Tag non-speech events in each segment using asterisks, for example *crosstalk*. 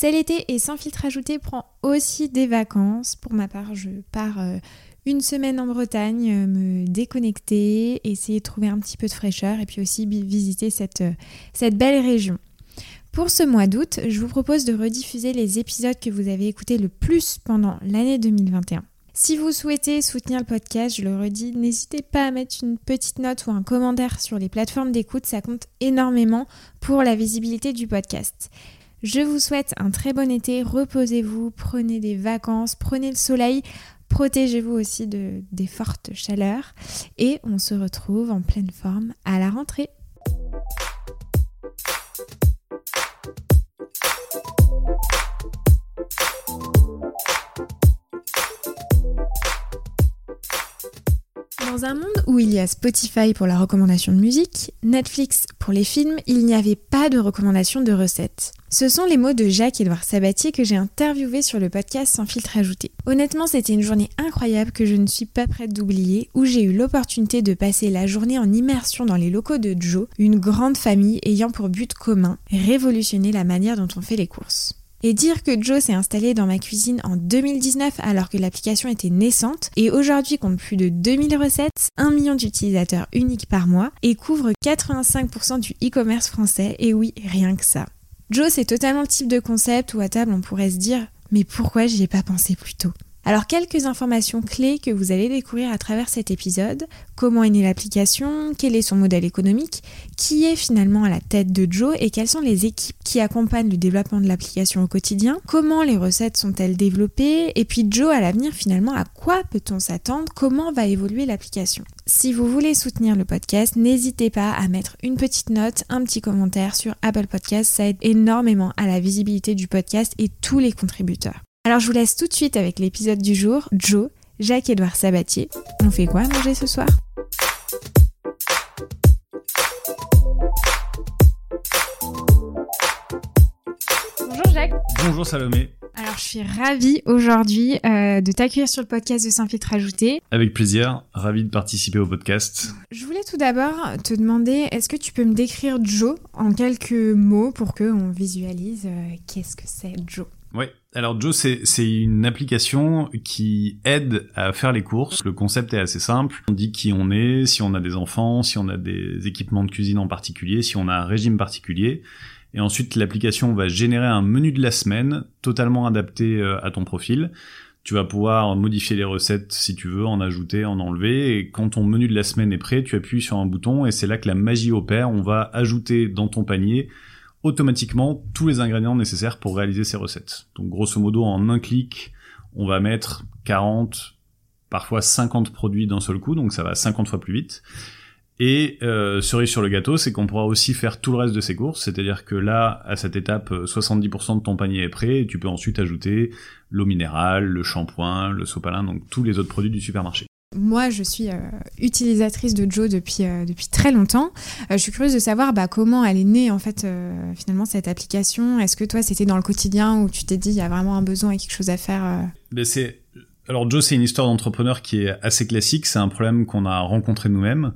C'est l'été et sans filtre ajouté prend aussi des vacances. Pour ma part, je pars euh, une semaine en Bretagne, euh, me déconnecter, essayer de trouver un petit peu de fraîcheur et puis aussi visiter euh, cette belle région. Pour ce mois d'août, je vous propose de rediffuser les épisodes que vous avez écoutés le plus pendant l'année 2021. Si vous souhaitez soutenir le podcast, je le redis, n'hésitez pas à mettre une petite note ou un commentaire sur les plateformes d'écoute, ça compte énormément pour la visibilité du podcast. Je vous souhaite un très bon été, reposez-vous, prenez des vacances, prenez le soleil, protégez-vous aussi de, des fortes chaleurs. Et on se retrouve en pleine forme à la rentrée. Dans un monde où il y a Spotify pour la recommandation de musique, Netflix pour les films, il n'y avait pas de recommandation de recettes. Ce sont les mots de Jacques-Édouard Sabatier que j'ai interviewé sur le podcast Sans filtre ajouté. Honnêtement, c'était une journée incroyable que je ne suis pas prête d'oublier, où j'ai eu l'opportunité de passer la journée en immersion dans les locaux de Joe, une grande famille ayant pour but commun révolutionner la manière dont on fait les courses. Et dire que Joe s'est installé dans ma cuisine en 2019 alors que l'application était naissante et aujourd'hui compte plus de 2000 recettes, 1 million d'utilisateurs uniques par mois et couvre 85% du e-commerce français, et oui, rien que ça. Joe, c'est totalement le type de concept où à table on pourrait se dire mais pourquoi j'y ai pas pensé plus tôt? Alors quelques informations clés que vous allez découvrir à travers cet épisode. Comment est née l'application, quel est son modèle économique, qui est finalement à la tête de Joe? Et quelles sont les équipes qui accompagnent le développement de l'application au quotidien, comment les recettes sont-elles développées? Et puis Joe à l'avenir finalement à quoi peut-on s'attendre, comment va évoluer l'application? Si vous voulez soutenir le podcast, n'hésitez pas à mettre une petite note, un petit commentaire sur Apple Podcast, ça aide énormément à la visibilité du podcast et tous les contributeurs. Alors je vous laisse tout de suite avec l'épisode du jour, Joe, Jacques-Édouard Sabatier. On fait quoi à manger ce soir? Bonjour Jacques. Bonjour Salomé. Alors je suis ravie aujourd'hui euh, de t'accueillir sur le podcast de Sans filtre ajouté. Avec plaisir, ravi de participer au podcast. Je voulais tout d'abord te demander, est-ce que tu peux me décrire Joe en quelques mots pour qu'on visualise euh, qu'est-ce que c'est Joe? Oui, alors Joe, c'est une application qui aide à faire les courses. Le concept est assez simple. On dit qui on est, si on a des enfants, si on a des équipements de cuisine en particulier, si on a un régime particulier. Et ensuite, l'application va générer un menu de la semaine totalement adapté euh, à ton profil. Tu vas pouvoir modifier les recettes si tu veux, en ajouter, en enlever. Et quand ton menu de la semaine est prêt, tu appuies sur un bouton et c'est là que la magie opère. On va ajouter dans ton panier automatiquement tous les ingrédients nécessaires pour réaliser ces recettes. Donc grosso modo, en un clic, on va mettre 40, parfois 50 produits d'un seul coup, donc ça va 50 fois plus vite. Et euh, cerise sur le gâteau, c'est qu'on pourra aussi faire tout le reste de ces courses, c'est-à-dire que là, à cette étape, 70% de ton panier est prêt, et tu peux ensuite ajouter l'eau minérale, le shampoing, le sopalin, donc tous les autres produits du supermarché. Moi, je suis euh, utilisatrice de Joe depuis, euh, depuis très longtemps. Euh, je suis curieuse de savoir bah, comment elle est née, en fait, finalement, cette application. Est-ce que toi, c'était dans le quotidien où tu t'es dit, il y a vraiment un besoin et quelque chose à faire ben. Alors, Joe, c'est une histoire d'entrepreneur qui est assez classique. C'est un problème qu'on a rencontré nous-mêmes.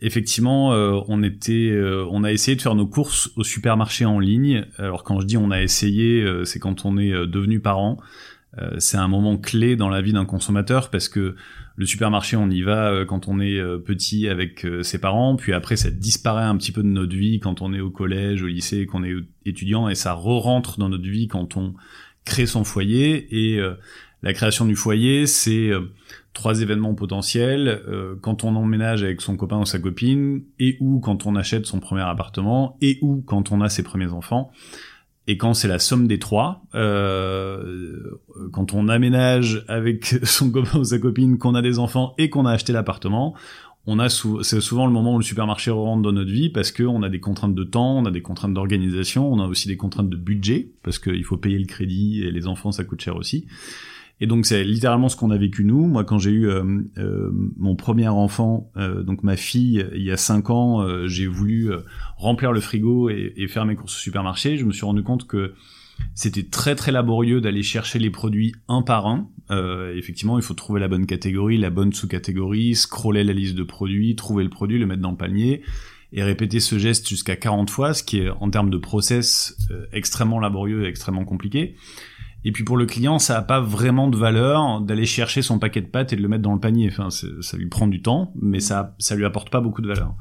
effectivement, on on a essayé de faire nos courses au supermarché en ligne. Alors quand je dis on a essayé, c'est quand on est devenu parent. Euh, c'est un moment clé dans la vie d'un consommateur parce que le supermarché, on y va euh, quand on est euh, petit avec ses parents, puis après ça disparaît un petit peu de notre vie quand on est au collège, au lycée, qu'on est étudiant, et ça re-rentre dans notre vie quand on crée son foyer. Et la création du foyer, c'est trois événements potentiels quand on emménage avec son copain ou sa copine, et ou quand on achète son premier appartement, et ou quand on a ses premiers enfants. Et quand c'est la somme des trois, euh, quand on aménage avec *laughs* son copain ou sa copine, qu'on a des enfants et qu'on a acheté l'appartement, on a c'est souvent le moment où le supermarché rentre dans notre vie parce qu'on a des contraintes de temps, on a des contraintes d'organisation, on a aussi des contraintes de budget parce qu'il faut payer le crédit et les enfants ça coûte cher aussi. Et donc c'est littéralement ce qu'on a vécu nous. Moi, quand j'ai eu euh, euh, mon premier enfant, euh, donc ma fille, il y a cinq ans, j'ai voulu remplir le frigo et, et, faire mes courses au supermarché. Je me suis rendu compte que c'était très très laborieux d'aller chercher les produits un par un. effectivement, il faut trouver la bonne catégorie, la bonne sous-catégorie, scroller la liste de produits, trouver le produit, le mettre dans le panier. et répéter ce geste jusqu'à 40 fois, ce qui est en termes de process euh, extrêmement laborieux et extrêmement compliqué. Et puis pour le client, ça n'a pas vraiment de valeur d'aller chercher son paquet de pâtes et de le mettre dans le panier. Enfin, ça lui prend du temps, mais ça, ça lui apporte pas beaucoup de valeur.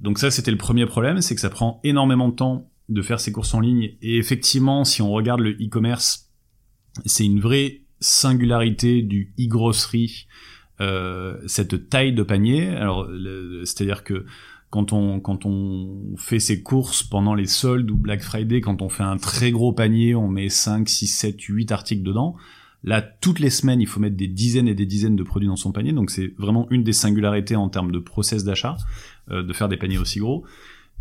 Donc ça, c'était le premier problème, c'est que ça prend énormément de temps de faire ses courses en ligne. Et effectivement, si on regarde le e-commerce, c'est une vraie singularité du e-grocery, euh, cette taille de panier. Alors, c'est-à-dire que quand on quand on fait ses courses pendant les soldes ou Black Friday, quand on fait un très gros panier, on met 5, 6, 7, 8 articles dedans. Là, toutes les semaines, il faut mettre des dizaines et des dizaines de produits dans son panier. Donc c'est vraiment une des singularités en termes de process d'achat, euh, de faire des paniers aussi gros.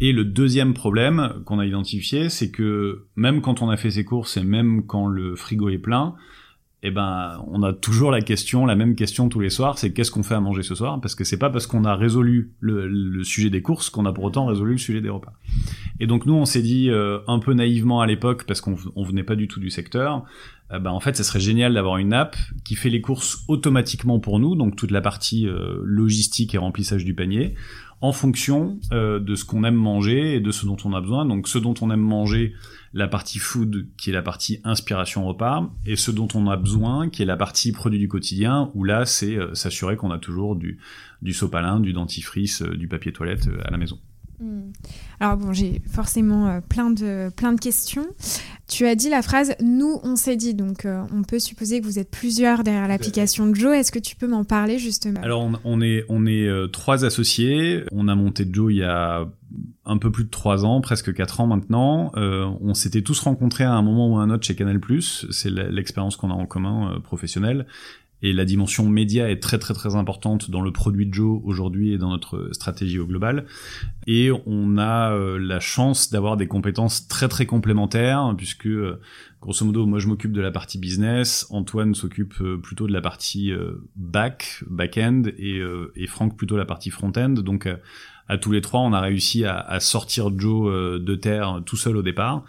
Et le deuxième problème qu'on a identifié, c'est que même quand on a fait ses courses et même quand le frigo est plein, eh ben, on a toujours la question, la même question tous les soirs, c'est qu'est-ce qu'on fait à manger ce soir? Parce que c'est pas parce qu'on a résolu le, sujet des courses qu'on a pour autant résolu le sujet des repas. Et donc nous, on s'est dit euh, un peu naïvement à l'époque, parce qu'on on venait pas du tout du secteur, euh, ben, en fait, ça serait génial d'avoir une app qui fait les courses automatiquement pour nous, donc toute la partie euh, logistique et remplissage du panier, en fonction de ce qu'on aime manger et de ce dont on a besoin. Donc ce dont on aime manger, la partie food qui est la partie inspiration repas et ce dont on a besoin qui est la partie produit du quotidien où là c'est euh, s'assurer qu'on a toujours du, du sopalin, du dentifrice, euh, du papier toilette euh, à la maison. Hmm. Alors bon, j'ai forcément plein, de, plein de questions. Tu as dit la phrase nous on s'est dit, donc on peut supposer que vous êtes plusieurs derrière l'application de Joe. Est-ce que tu peux m'en parler justement? Alors on, on, est on est trois associés. On a monté Joe il y a un peu plus de trois ans, presque quatre ans maintenant. Euh, on s'était tous rencontrés à un moment ou à un autre chez Canal+. C'est l'expérience qu'on a en commun euh, professionnelle. Et la dimension média est très très très importante dans le produit de Joe aujourd'hui et dans notre stratégie au global. Et on a euh, la chance d'avoir des compétences très très complémentaires puisque grosso modo moi je m'occupe de la partie business, Antoine s'occupe plutôt de la partie back, back-end et, et Franck plutôt la partie front-end. Donc à tous les trois, on a réussi à, sortir Joe euh, de terre tout seul au départ.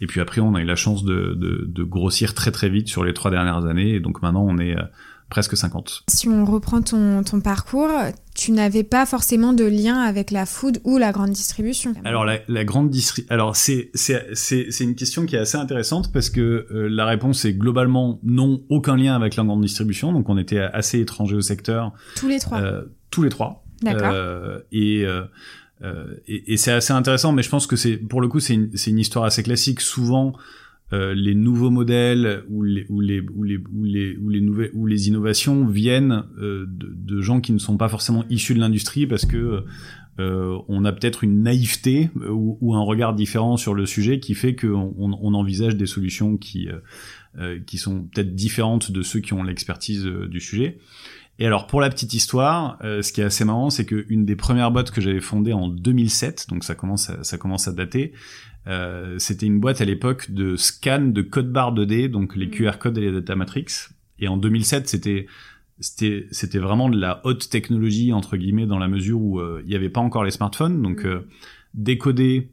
Et puis après, on a eu la chance de, grossir très très vite sur les trois dernières années. Et donc maintenant, on est euh, presque 50. Si on reprend ton, parcours, tu n'avais pas forcément de lien avec la food ou la grande distribution. Alors la, grande distribution, alors c'est c'est une question qui est assez intéressante parce que euh, la réponse est globalement non, aucun lien avec la grande distribution. Donc on était assez étrangers au secteur. Tous les trois. tous les trois. D'accord. Euh, euh, euh, et, et, c'est assez intéressant, mais je pense que c'est pour le coup c'est une, une, histoire assez classique. Souvent, les nouveaux modèles ou les ou les ou les ou les ou les nouvelles ou les innovations viennent de, de, gens qui ne sont pas forcément issus de l'industrie parce que on a peut-être une naïveté ou, ou, un regard différent sur le sujet qui fait qu'on on, envisage des solutions qui qui sont peut-être différentes de ceux qui ont l'expertise du sujet. Et alors pour la petite histoire, euh, ce qui est assez marrant, c'est qu'une des premières boîtes que j'avais fondées en 2007, donc ça commence à, ça commence à dater, euh, c'était une boîte à l'époque de scan de code barre 2D, donc les mm. QR codes et les data matrix. Et en 2007, c'était c'était c'était vraiment de la haute technologie entre guillemets dans la mesure où euh, il n'y avait pas encore les smartphones, donc mm. décoder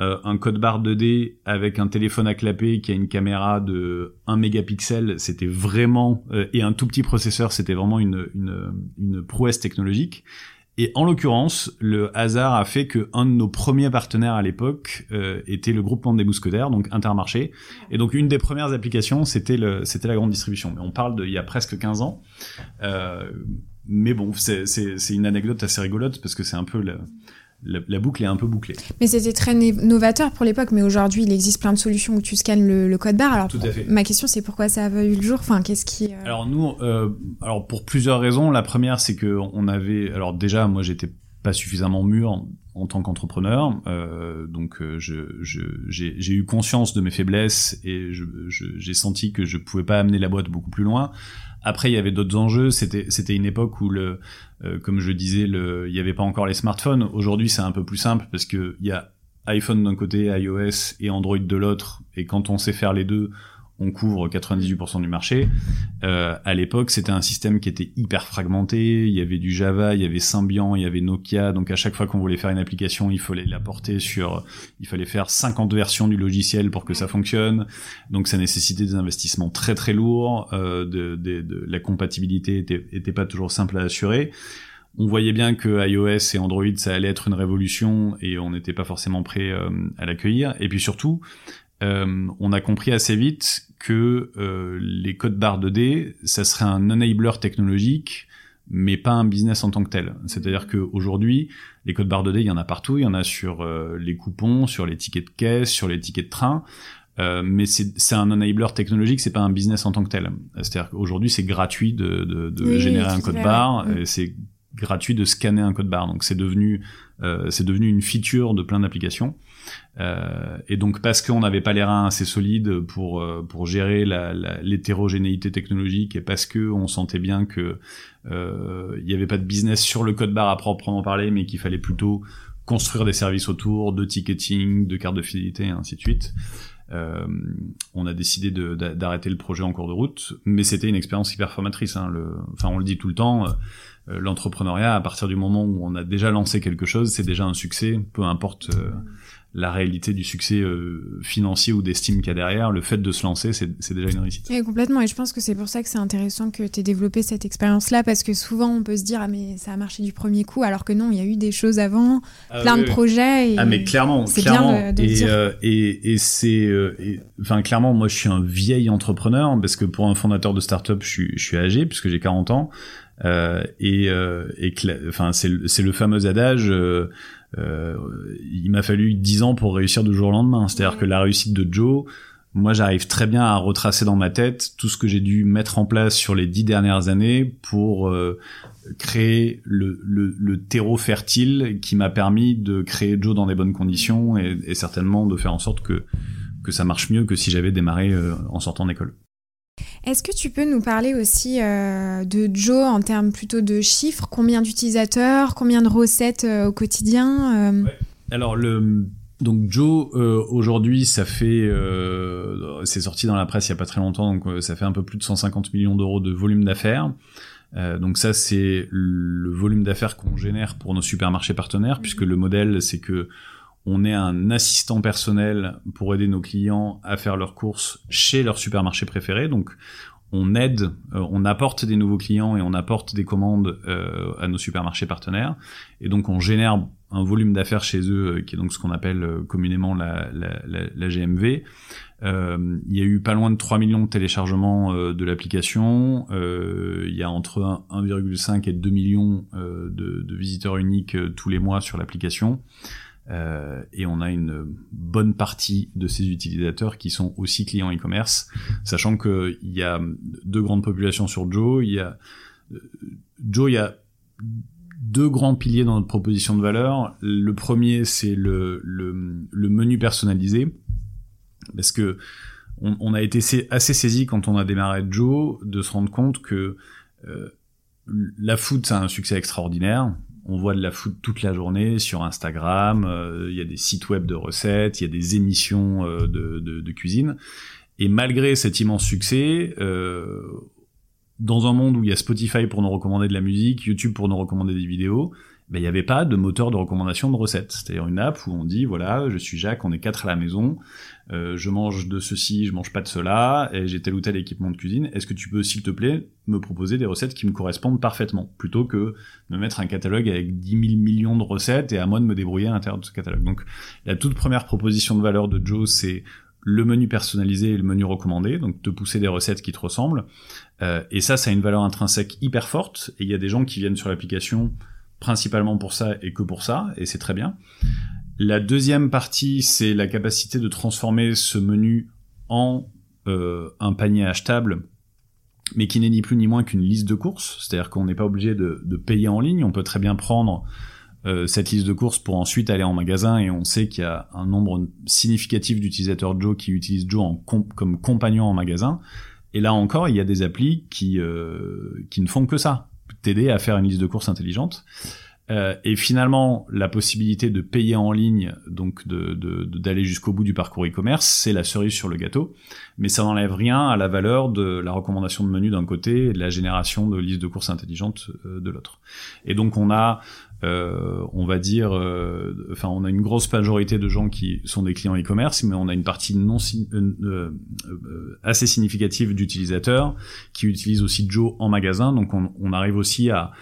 euh, un code barre 2D avec un téléphone à clapper qui a une caméra de 1 mégapixel, c'était vraiment euh, et un tout petit processeur, c'était vraiment une, une, une prouesse technologique. Et en l'occurrence, le hasard a fait que un de nos premiers partenaires à l'époque euh, était le groupement des mousquetaires, donc Intermarché. Et donc une des premières applications, c'était le, c'était la grande distribution. Mais on parle de il y a presque 15 ans. Euh, mais bon, c'est, c'est, c'est une anecdote assez rigolote parce que c'est un peu le, la, boucle est un peu bouclée. Mais c'était très novateur pour l'époque, mais aujourd'hui il existe plein de solutions où tu scannes le, code barre. Alors Tout à fait. ma question c'est pourquoi ça a eu le jour? Enfin, qu'est-ce qui euh, Alors nous, euh, alors pour plusieurs raisons. La première c'est que on avait, alors déjà moi j'étais pas suffisamment mûr en, tant qu'entrepreneur, euh, donc j'ai eu conscience de mes faiblesses et j'ai senti que je pouvais pas amener la boîte beaucoup plus loin. Après, il y avait d'autres enjeux. C'était c'était une époque où le, euh, comme je disais, le, il n'y avait pas encore les smartphones. Aujourd'hui, c'est un peu plus simple parce que il y a iPhone d'un côté, iOS et Android de l'autre. Et quand on sait faire les deux, on couvre 98% du marché. Euh, à l'époque, c'était un système qui était hyper fragmenté. Il y avait du Java, il y avait Symbian, il y avait Nokia. Donc à chaque fois qu'on voulait faire une application, il fallait la porter sur, il fallait faire 50 versions du logiciel pour que ça fonctionne. Donc ça nécessitait des investissements très très lourds. Euh, de, de, de, la compatibilité était, était pas toujours simple à assurer on voyait bien que iOS et Android ça allait être une révolution et on n'était pas forcément prêt à l'accueillir. Et puis surtout, on a compris assez vite que les codes barres 2D, ça serait un enabler technologique mais pas un business en tant que tel. C'est-à-dire qu'aujourd'hui, les codes barres 2D, il y en a partout, il y en a sur euh, les coupons, sur les tickets de caisse, sur les tickets de train, euh, mais c'est un enabler technologique, c'est pas un business en tant que tel. C'est-à-dire qu'aujourd'hui, c'est gratuit de, de, de générer un code barre, mm. c'est gratuit de scanner un code barre, donc c'est devenu euh, c'est devenu une feature de plein d'applications. Euh, et donc parce qu'on n'avait pas les reins assez solides pour euh, pour gérer l'hétérogénéité technologique et parce que on sentait bien que euh, il n'y avait pas de business sur le code barre à proprement parler, mais qu'il fallait plutôt construire des services autour de ticketing, de cartes de fidélité et ainsi de suite. Euh, on a décidé d'arrêter le projet en cours de route, mais c'était une expérience hyper formatrice. Hein, enfin, on le dit tout le temps. L'entrepreneuriat, à partir du moment où on a déjà lancé quelque chose, c'est déjà un succès, peu importe la réalité du succès euh, financier ou d'estime qu'il y a derrière, le fait de se lancer, c'est déjà une réussite. Et complètement, et je pense que c'est pour ça que c'est intéressant que tu aies développé cette expérience-là, parce que souvent on peut se dire, ah mais ça a marché du premier coup, alors que non, il y a eu des choses avant, ah plein de projets. Et ah mais clairement, c'est bien de, et, dire. Euh, et, et c'est, euh, enfin clairement, moi je suis un vieil entrepreneur, parce que pour un fondateur de start-up, je suis, je suis âgé, puisque j'ai 40 ans. Euh, et, et enfin c'est le fameux adage euh, il m'a fallu 10 ans pour réussir du jour au lendemain. C'est-à-dire que la réussite de Joe, moi j'arrive très bien à retracer dans ma tête tout ce que j'ai dû mettre en place sur les dix dernières années pour euh, créer le, le, le, terreau fertile qui m'a permis de créer Joe dans des bonnes conditions et, et, certainement de faire en sorte que, que ça marche mieux que si j'avais démarré euh, en sortant d'école. Est-ce que tu peux nous parler aussi euh, de Joe en termes plutôt de chiffres? Combien d'utilisateurs? Combien de recettes euh, au quotidien euh? Alors le donc Joe aujourd'hui ça fait c'est sorti dans la presse il y a pas très longtemps donc ça fait un peu plus de 150 millions d'euros de volume d'affaires. donc ça c'est le volume d'affaires qu'on génère pour nos supermarchés partenaires puisque le modèle c'est que on est un assistant personnel pour aider nos clients à faire leurs courses chez leur supermarché préféré. Donc, on aide, euh, on apporte des nouveaux clients et on apporte des commandes euh, à nos supermarchés partenaires. Et donc, on génère un volume d'affaires chez eux, euh, qui est donc ce qu'on appelle communément la, GMV. il y a eu pas loin de 3 millions de téléchargements de l'application. il y a entre 1,5 et 2 millions de, de, visiteurs uniques tous les mois sur l'application. Euh, et on a une bonne partie de ces utilisateurs qui sont aussi clients e-commerce, sachant qu'il y a deux grandes populations sur Joe. Il y a euh, Joe, il y a deux grands piliers dans notre proposition de valeur. Le premier, c'est le, le, le, menu personnalisé, parce que on, on, a été assez saisi quand on a démarré Joe de se rendre compte que euh, la food, c'est un succès extraordinaire on voit de la food toute la journée sur Instagram, euh, il y a des sites web de recettes, il y a des émissions euh, de, cuisine. Et malgré cet immense succès, euh, dans un monde où il y a Spotify pour nous recommander de la musique, YouTube pour nous recommander des vidéos, ben, il n'y avait pas de moteur de recommandation de recettes. C'est-à-dire une app où on dit, voilà, je suis Jacques, on est quatre à la maison, euh, je mange de ceci, je mange pas de cela, et j'ai tel ou tel équipement de cuisine. Est-ce que tu peux, s'il te plaît, me proposer des recettes qui me correspondent parfaitement, plutôt que me mettre un catalogue avec 10 000 millions de recettes et à moi de me débrouiller à l'intérieur de ce catalogue. Donc la toute première proposition de valeur de Joe, c'est le menu personnalisé et le menu recommandé, donc te pousser des recettes qui te ressemblent. Euh, et ça, ça a une valeur intrinsèque hyper forte, et il y a des gens qui viennent sur l'application principalement pour ça et que pour ça, et c'est très bien. La deuxième partie, c'est la capacité de transformer ce menu en euh, un panier achetable, mais qui n'est ni plus ni moins qu'une liste de courses. C'est-à-dire qu'on n'est pas obligé de, payer en ligne, on peut très bien prendre euh, cette liste de courses pour ensuite aller en magasin et on sait qu'il y a un nombre significatif d'utilisateurs Joe qui utilisent Joe en comme compagnon en magasin. Et là encore, il y a des applis qui, euh, qui ne font que ça t'aider à faire une liste de courses intelligente. Euh, et finalement, la possibilité de payer en ligne, donc d'aller de, de, jusqu'au bout du parcours e-commerce, c'est la cerise sur le gâteau. Mais ça n'enlève rien à la valeur de la recommandation de menu d'un côté et de la génération de listes de courses intelligentes euh, de l'autre. Et donc on a euh, on va dire, euh, enfin, on a une grosse majorité de gens qui sont des clients e-commerce, mais on a une partie non assez significative d'utilisateurs qui utilisent aussi Joe en magasin. Donc, on, on arrive aussi à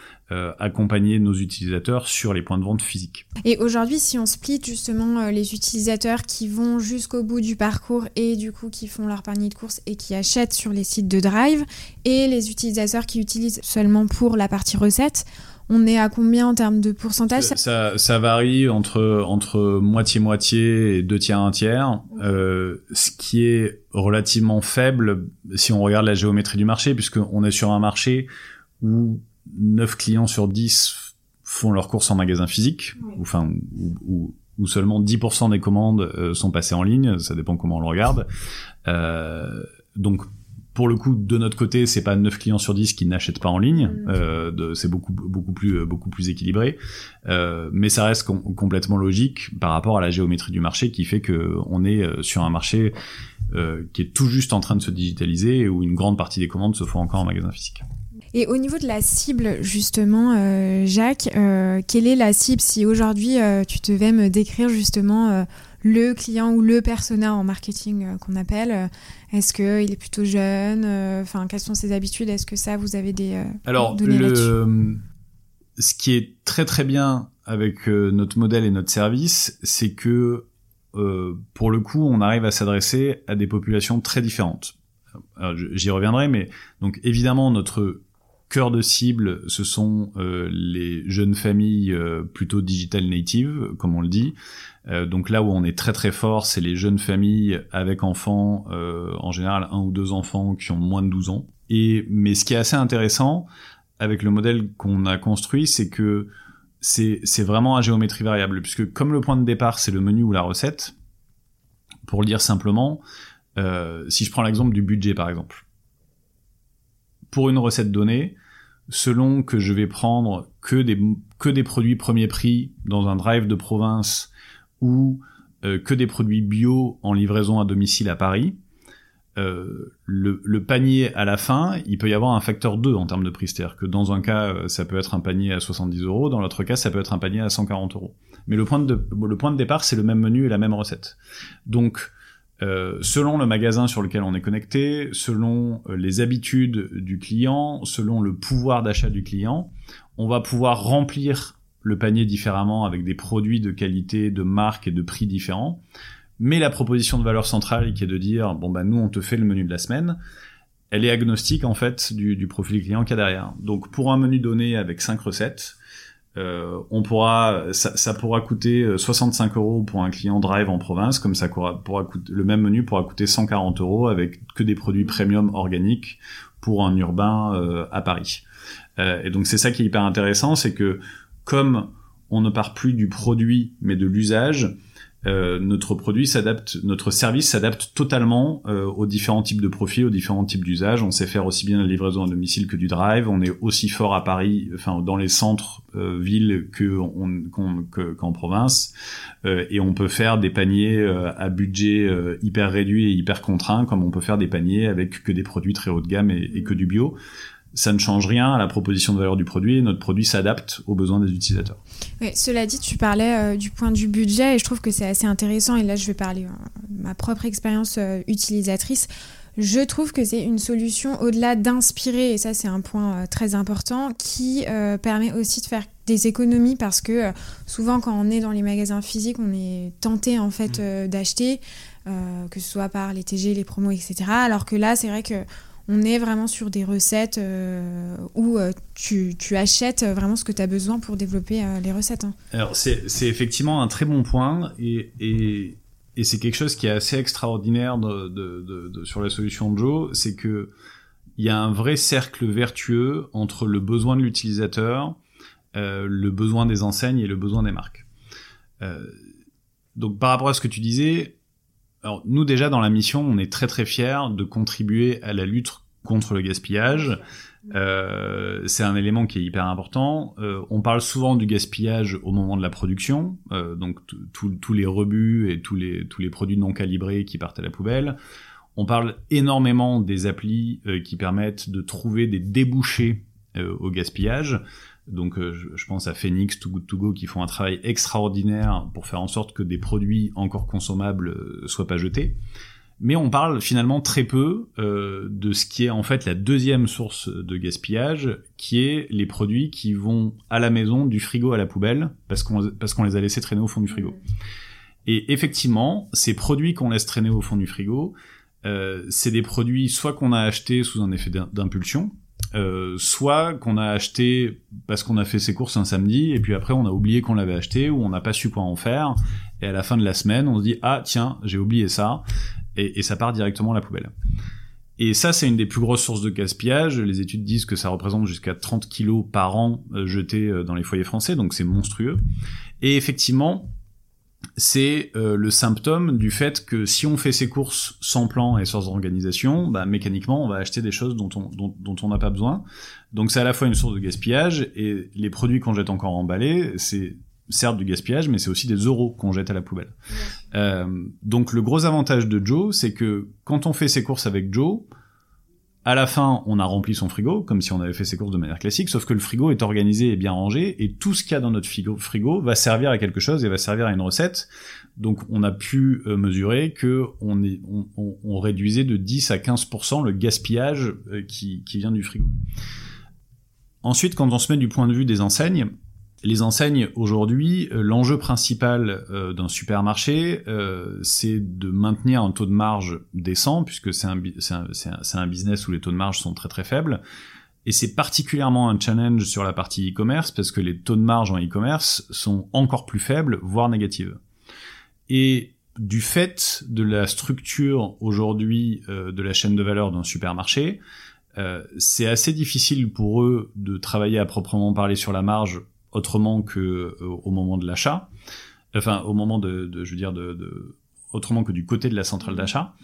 accompagner nos utilisateurs sur les points de vente physiques. Et aujourd'hui, si on split justement les utilisateurs qui vont jusqu'au bout du parcours et du coup qui font leur panier de course et qui achètent sur les sites de Drive et les utilisateurs qui utilisent seulement pour la partie recette, on est à combien en termes de pourcentage? Ça, ça, varie entre entre moitié moitié et deux tiers un tiers, euh, ce qui est relativement faible si on regarde la géométrie du marché, puisqu'on est sur un marché où 9 clients sur 10 font leurs courses en magasin physique, ou enfin ou, ou, seulement 10% des commandes euh, sont passées en ligne, ça dépend comment on le regarde. Euh, donc pour le coup, de notre côté, c'est pas 9 clients sur 10 qui n'achètent pas en ligne. Mm. Euh, c'est beaucoup beaucoup plus beaucoup plus équilibré, euh, mais ça reste complètement logique par rapport à la géométrie du marché qui fait que on est sur un marché euh, qui est tout juste en train de se digitaliser et où une grande partie des commandes se font encore en magasin physique. Et au niveau de la cible, justement, euh, Jacques, quelle est la cible si aujourd'hui tu devais me décrire justement le client ou le persona en marketing euh, qu'on appelle euh, Est-ce qu'il est plutôt jeune euh, Enfin, quelles sont ses habitudes Est-ce que ça, vous avez des Alors, le, ce qui est très très bien avec notre modèle et notre service, c'est que pour le coup, on arrive à s'adresser à des populations très différentes. J'y reviendrai, mais donc évidemment notre cœur de cible, ce sont les jeunes familles plutôt digital native, comme on le dit, euh, donc là où on est très très fort, c'est les jeunes familles avec enfants, euh, en général un ou deux enfants qui ont moins de 12 ans. Et mais ce qui est assez intéressant avec le modèle qu'on a construit, c'est que c'est c'est vraiment à géométrie variable, puisque comme le point de départ c'est le menu ou la recette, pour le dire simplement, euh, si je prends l'exemple du budget par exemple, pour une recette donnée, selon que je vais prendre que des que des produits premier prix dans un drive de province ou euh, que des produits bio en livraison à domicile à Paris, euh, le, panier à la fin, il peut y avoir un facteur 2 en termes de prix. C'est-à-dire que dans un cas, euh, ça peut être un panier à 70 euros, dans l'autre cas, ça peut être un panier à 140 euros. Mais le point de, le point de départ, c'est le même menu et la même recette. Donc, selon le magasin sur lequel on est connecté, selon les habitudes du client, selon le pouvoir d'achat du client, on va pouvoir remplir le panier différemment avec des produits de qualité, de marque et de prix différents. Mais la proposition de valeur centrale qui est de dire bon bah nous on te fait le menu de la semaine, elle est agnostique en fait du, profil client qu'il y a derrière. Donc pour un menu donné avec 5 recettes, euh, on pourra, ça, pourra coûter 65 euh, euros pour un client drive en province, comme ça pourra, pourra le même menu pourra coûter 140 euros avec que des produits premium organiques pour un urbain euh, à Paris. et donc c'est ça qui est hyper intéressant, c'est que comme on ne part plus du produit mais de l'usage, euh, notre produit s'adapte, notre service s'adapte totalement euh, aux différents types de profils, aux différents types d'usages. On sait faire aussi bien la livraison à domicile que du drive. On est aussi fort à Paris, enfin dans les centres euh, villes que qu'en province, et on peut faire des paniers à budget hyper réduit et hyper contraint, comme on peut faire des paniers avec que des produits très haut de gamme et que du bio ça ne change rien à la proposition de valeur du produit. Notre produit s'adapte aux besoins des utilisateurs. cela dit, tu parlais euh, du point du budget et je trouve que c'est assez intéressant. Et là, je vais parler de euh, ma propre expérience euh, utilisatrice. Je trouve que c'est une solution au-delà d'inspirer, et ça c'est un point très important, qui permet aussi de faire des économies parce que souvent quand on est dans les magasins physiques, on est tenté en fait mmh. d'acheter, que ce soit par les TG, les promos, etc. Alors que là, c'est vrai que on est vraiment sur des recettes euh, où euh, tu, achètes vraiment ce que tu as besoin pour développer euh, les recettes. Hein. Alors c'est effectivement un très bon point et, c'est quelque chose qui est assez extraordinaire sur la solution de Joe, c'est que il y a un vrai cercle vertueux entre le besoin de l'utilisateur, le besoin des enseignes et le besoin des marques. donc par rapport à ce que tu disais, alors nous déjà dans la mission, on est très très fiers de contribuer à la lutte contre le gaspillage. Euh, c'est un élément qui est hyper important. Euh, on parle souvent du gaspillage au moment de la production, euh, donc tous les rebuts et tous les, tous les produits non calibrés qui partent à la poubelle. On parle énormément des applis qui permettent de trouver des débouchés au gaspillage. Donc je, pense à Phoenix, Too Good To Go qui font un travail extraordinaire pour faire en sorte que des produits encore consommables soient pas jetés mais on parle finalement très peu euh, de ce qui est en fait la deuxième source de gaspillage, qui est les produits qui vont à la maison du frigo à la poubelle, parce qu'on parce qu'on les a laissés traîner au fond du frigo. Mmh. Et effectivement, ces produits qu'on laisse traîner au fond du frigo, euh, c'est des produits soit qu'on a achetés sous un effet d'impulsion, euh, soit qu'on a acheté parce qu'on a fait ses courses un samedi et puis après on a oublié qu'on l'avait acheté ou on n'a pas su quoi en faire et à la fin de la semaine on se dit ah tiens j'ai oublié ça et, ça part directement à la poubelle. Et ça, c'est une des plus grosses sources de gaspillage. Les études disent que ça représente jusqu'à 30 kilos par an euh, jetés euh, dans les foyers français, donc c'est monstrueux. Et effectivement, c'est euh, le symptôme du fait que si on fait ses courses sans plan et sans organisation, bah, mécaniquement, on va acheter des choses dont on dont, dont on n'a pas besoin. Donc c'est à la fois une source de gaspillage et les produits qu'on jette encore emballés, c'est certes du gaspillage, mais c'est aussi des euros qu'on jette à la poubelle. Euh, donc le gros avantage de Joe, c'est que quand on fait ses courses avec Joe, à la fin, on a rempli son frigo, comme si on avait fait ses courses de manière classique, sauf que le frigo est organisé et bien rangé, et tout ce qu'il y a dans notre frigo, va servir à quelque chose et va servir à une recette. Donc on a pu euh, mesurer que on, réduisait de 10 à 15% le gaspillage euh, qui vient du frigo. Ensuite, quand on se met du point de vue des enseignes, les enseignes aujourd'hui, euh, l'enjeu principal euh, d'un supermarché, euh, c'est de maintenir un taux de marge décent, puisque c'est un, un, un, business où les taux de marge sont très très faibles. Et c'est particulièrement un challenge sur la partie e-commerce, parce que les taux de marge en e-commerce sont encore plus faibles, voire négatives. Et du fait de la structure aujourd'hui de la chaîne de valeur d'un supermarché, c'est assez difficile pour eux de travailler à proprement parler sur la marge autrement que euh, au moment de l'achat, enfin au moment de, je veux dire de, autrement que du côté de la centrale d'achat.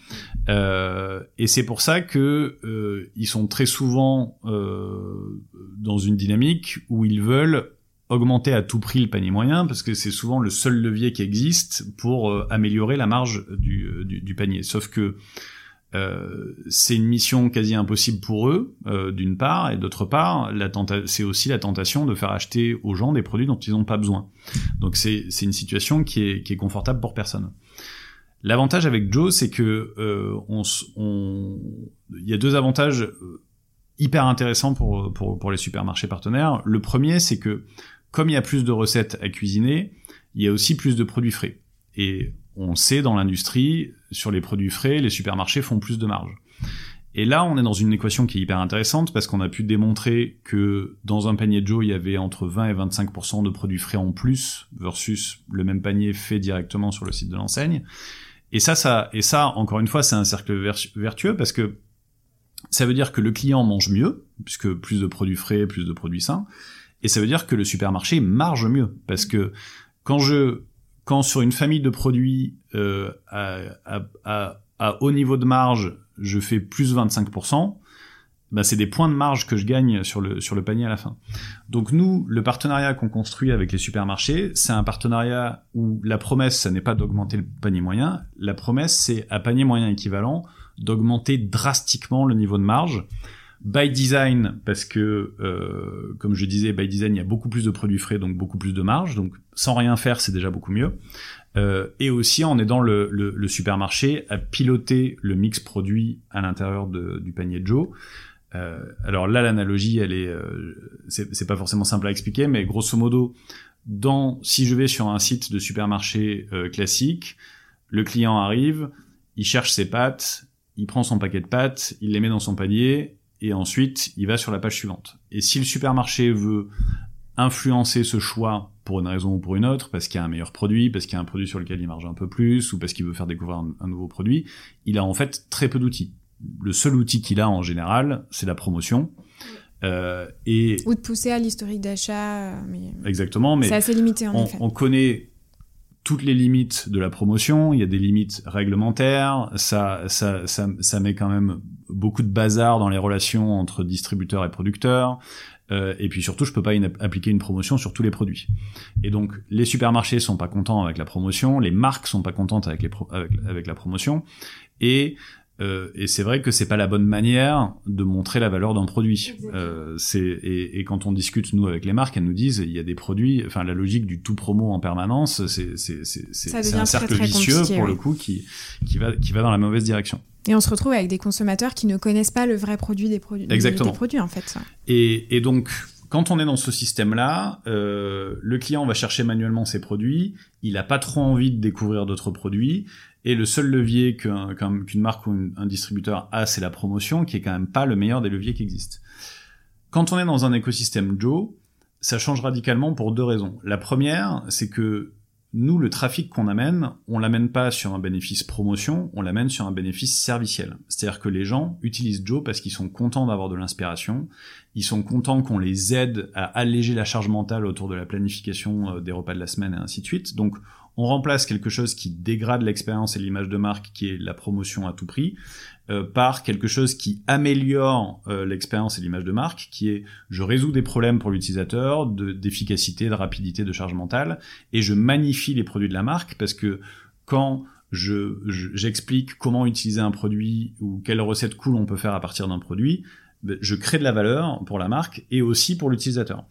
Euh, et c'est pour ça que euh, ils sont très souvent dans une dynamique où ils veulent augmenter à tout prix le panier moyen parce que c'est souvent le seul levier qui existe pour améliorer la marge du, du panier. Sauf que euh, c'est une mission quasi impossible pour eux, euh, d'une part, et d'autre part, c'est aussi la tentation de faire acheter aux gens des produits dont ils n'ont pas besoin. Donc c'est une situation qui est, qui est confortable pour personne. L'avantage avec Joe, c'est que euh, on, on, il y a deux avantages euh, hyper intéressants pour, pour, pour les supermarchés partenaires. Le premier, c'est que comme il y a plus de recettes à cuisiner, il y a aussi plus de produits frais. Et on sait dans l'industrie, sur les produits frais, les supermarchés font plus de marge. Et là, on est dans une équation qui est hyper intéressante parce qu'on a pu démontrer que dans un panier de Joe, il y avait entre 20 et 25% de produits frais en plus versus le même panier fait directement sur le site de l'enseigne. Et ça, ça, et ça, encore une fois, c'est un cercle vertueux parce que ça veut dire que le client mange mieux puisque plus de produits frais, plus de produits sains. Et ça veut dire que le supermarché marge mieux parce que quand je quand sur une famille de produits euh, à, haut niveau de marge, je fais plus 25%, bah c'est des points de marge que je gagne sur le, sur le panier à la fin. Donc nous, le partenariat qu'on construit avec les supermarchés, c'est un partenariat où la promesse, ça n'est pas d'augmenter le panier moyen, la promesse, c'est à panier moyen équivalent d'augmenter drastiquement le niveau de marge by design parce que euh, comme je disais by design il y a beaucoup plus de produits frais donc beaucoup plus de marge. Donc sans rien faire c'est déjà beaucoup mieux. Euh, et aussi en aidant le, le, le, supermarché à piloter le mix produit à l'intérieur du panier de Joe. Euh, alors là l'analogie elle est euh, c'est pas forcément simple à expliquer mais grosso modo dans si je vais sur un site de supermarché euh, classique le client arrive il cherche ses pâtes il prend son paquet de pâtes, il les met dans son panier, et ensuite il va sur la page suivante. Et si le supermarché veut influencer ce choix pour une raison ou pour une autre, parce qu'il y a un meilleur produit, parce qu'il y a un produit sur lequel il marge un peu plus, ou parce qu'il veut faire découvrir un, nouveau produit, il a en fait très peu d'outils. Le seul outil qu'il a en général, c'est la promotion. Euh, et ou de pousser à l'historique d'achat. Mais... Exactement, mais c'est assez limité en on, effet. On connaît toutes les limites de la promotion, il y a des limites réglementaires, ça, ça, ça, ça met quand même beaucoup de bazar dans les relations entre distributeurs et producteurs, euh, et puis surtout, je peux pas appliquer une promotion sur tous les produits. Et donc, les supermarchés sont pas contents avec la promotion, les marques sont pas contentes avec, les avec, avec, la promotion, et Euh, et c'est vrai que c'est pas la bonne manière de montrer la valeur d'un produit. Euh, et, et, quand on discute nous avec les marques, elles nous disent il y a des produits, enfin la logique du tout promo en permanence, c'est un cercle vicieux pour le coup qui qui va qui va dans la mauvaise direction. Et on se retrouve avec des consommateurs qui ne connaissent pas le vrai produit des produits. Exactement. Des produits en fait. Et, et donc quand on est dans ce système-là, euh, le client va chercher manuellement ses produits, il n'a pas trop envie de découvrir d'autres produits, et le seul levier qu'une marque ou un distributeur a, c'est la promotion, qui est quand même pas le meilleur des leviers qui existent. Quand on est dans un écosystème Joe, ça change radicalement pour deux raisons. La première, c'est que nous, le trafic qu'on amène, on l'amène pas sur un bénéfice promotion, on l'amène sur un bénéfice serviciel. C'est-à-dire que les gens utilisent Joe parce qu'ils sont contents d'avoir de l'inspiration, ils sont contents qu'on les aide à alléger la charge mentale autour de la planification euh, des repas de la semaine et ainsi de suite. Donc, on remplace quelque chose qui dégrade l'expérience et l'image de marque, qui est la promotion à tout prix, euh, par quelque chose qui améliore euh, l'expérience et l'image de marque, qui est je résous des problèmes pour l'utilisateur, d'efficacité, de, rapidité, de charge mentale, et je magnifie les produits de la marque parce que quand je, j'explique comment utiliser un produit ou quelle recette cool on peut faire à partir d'un produit, ben, je crée de la valeur pour la marque et aussi pour l'utilisateur.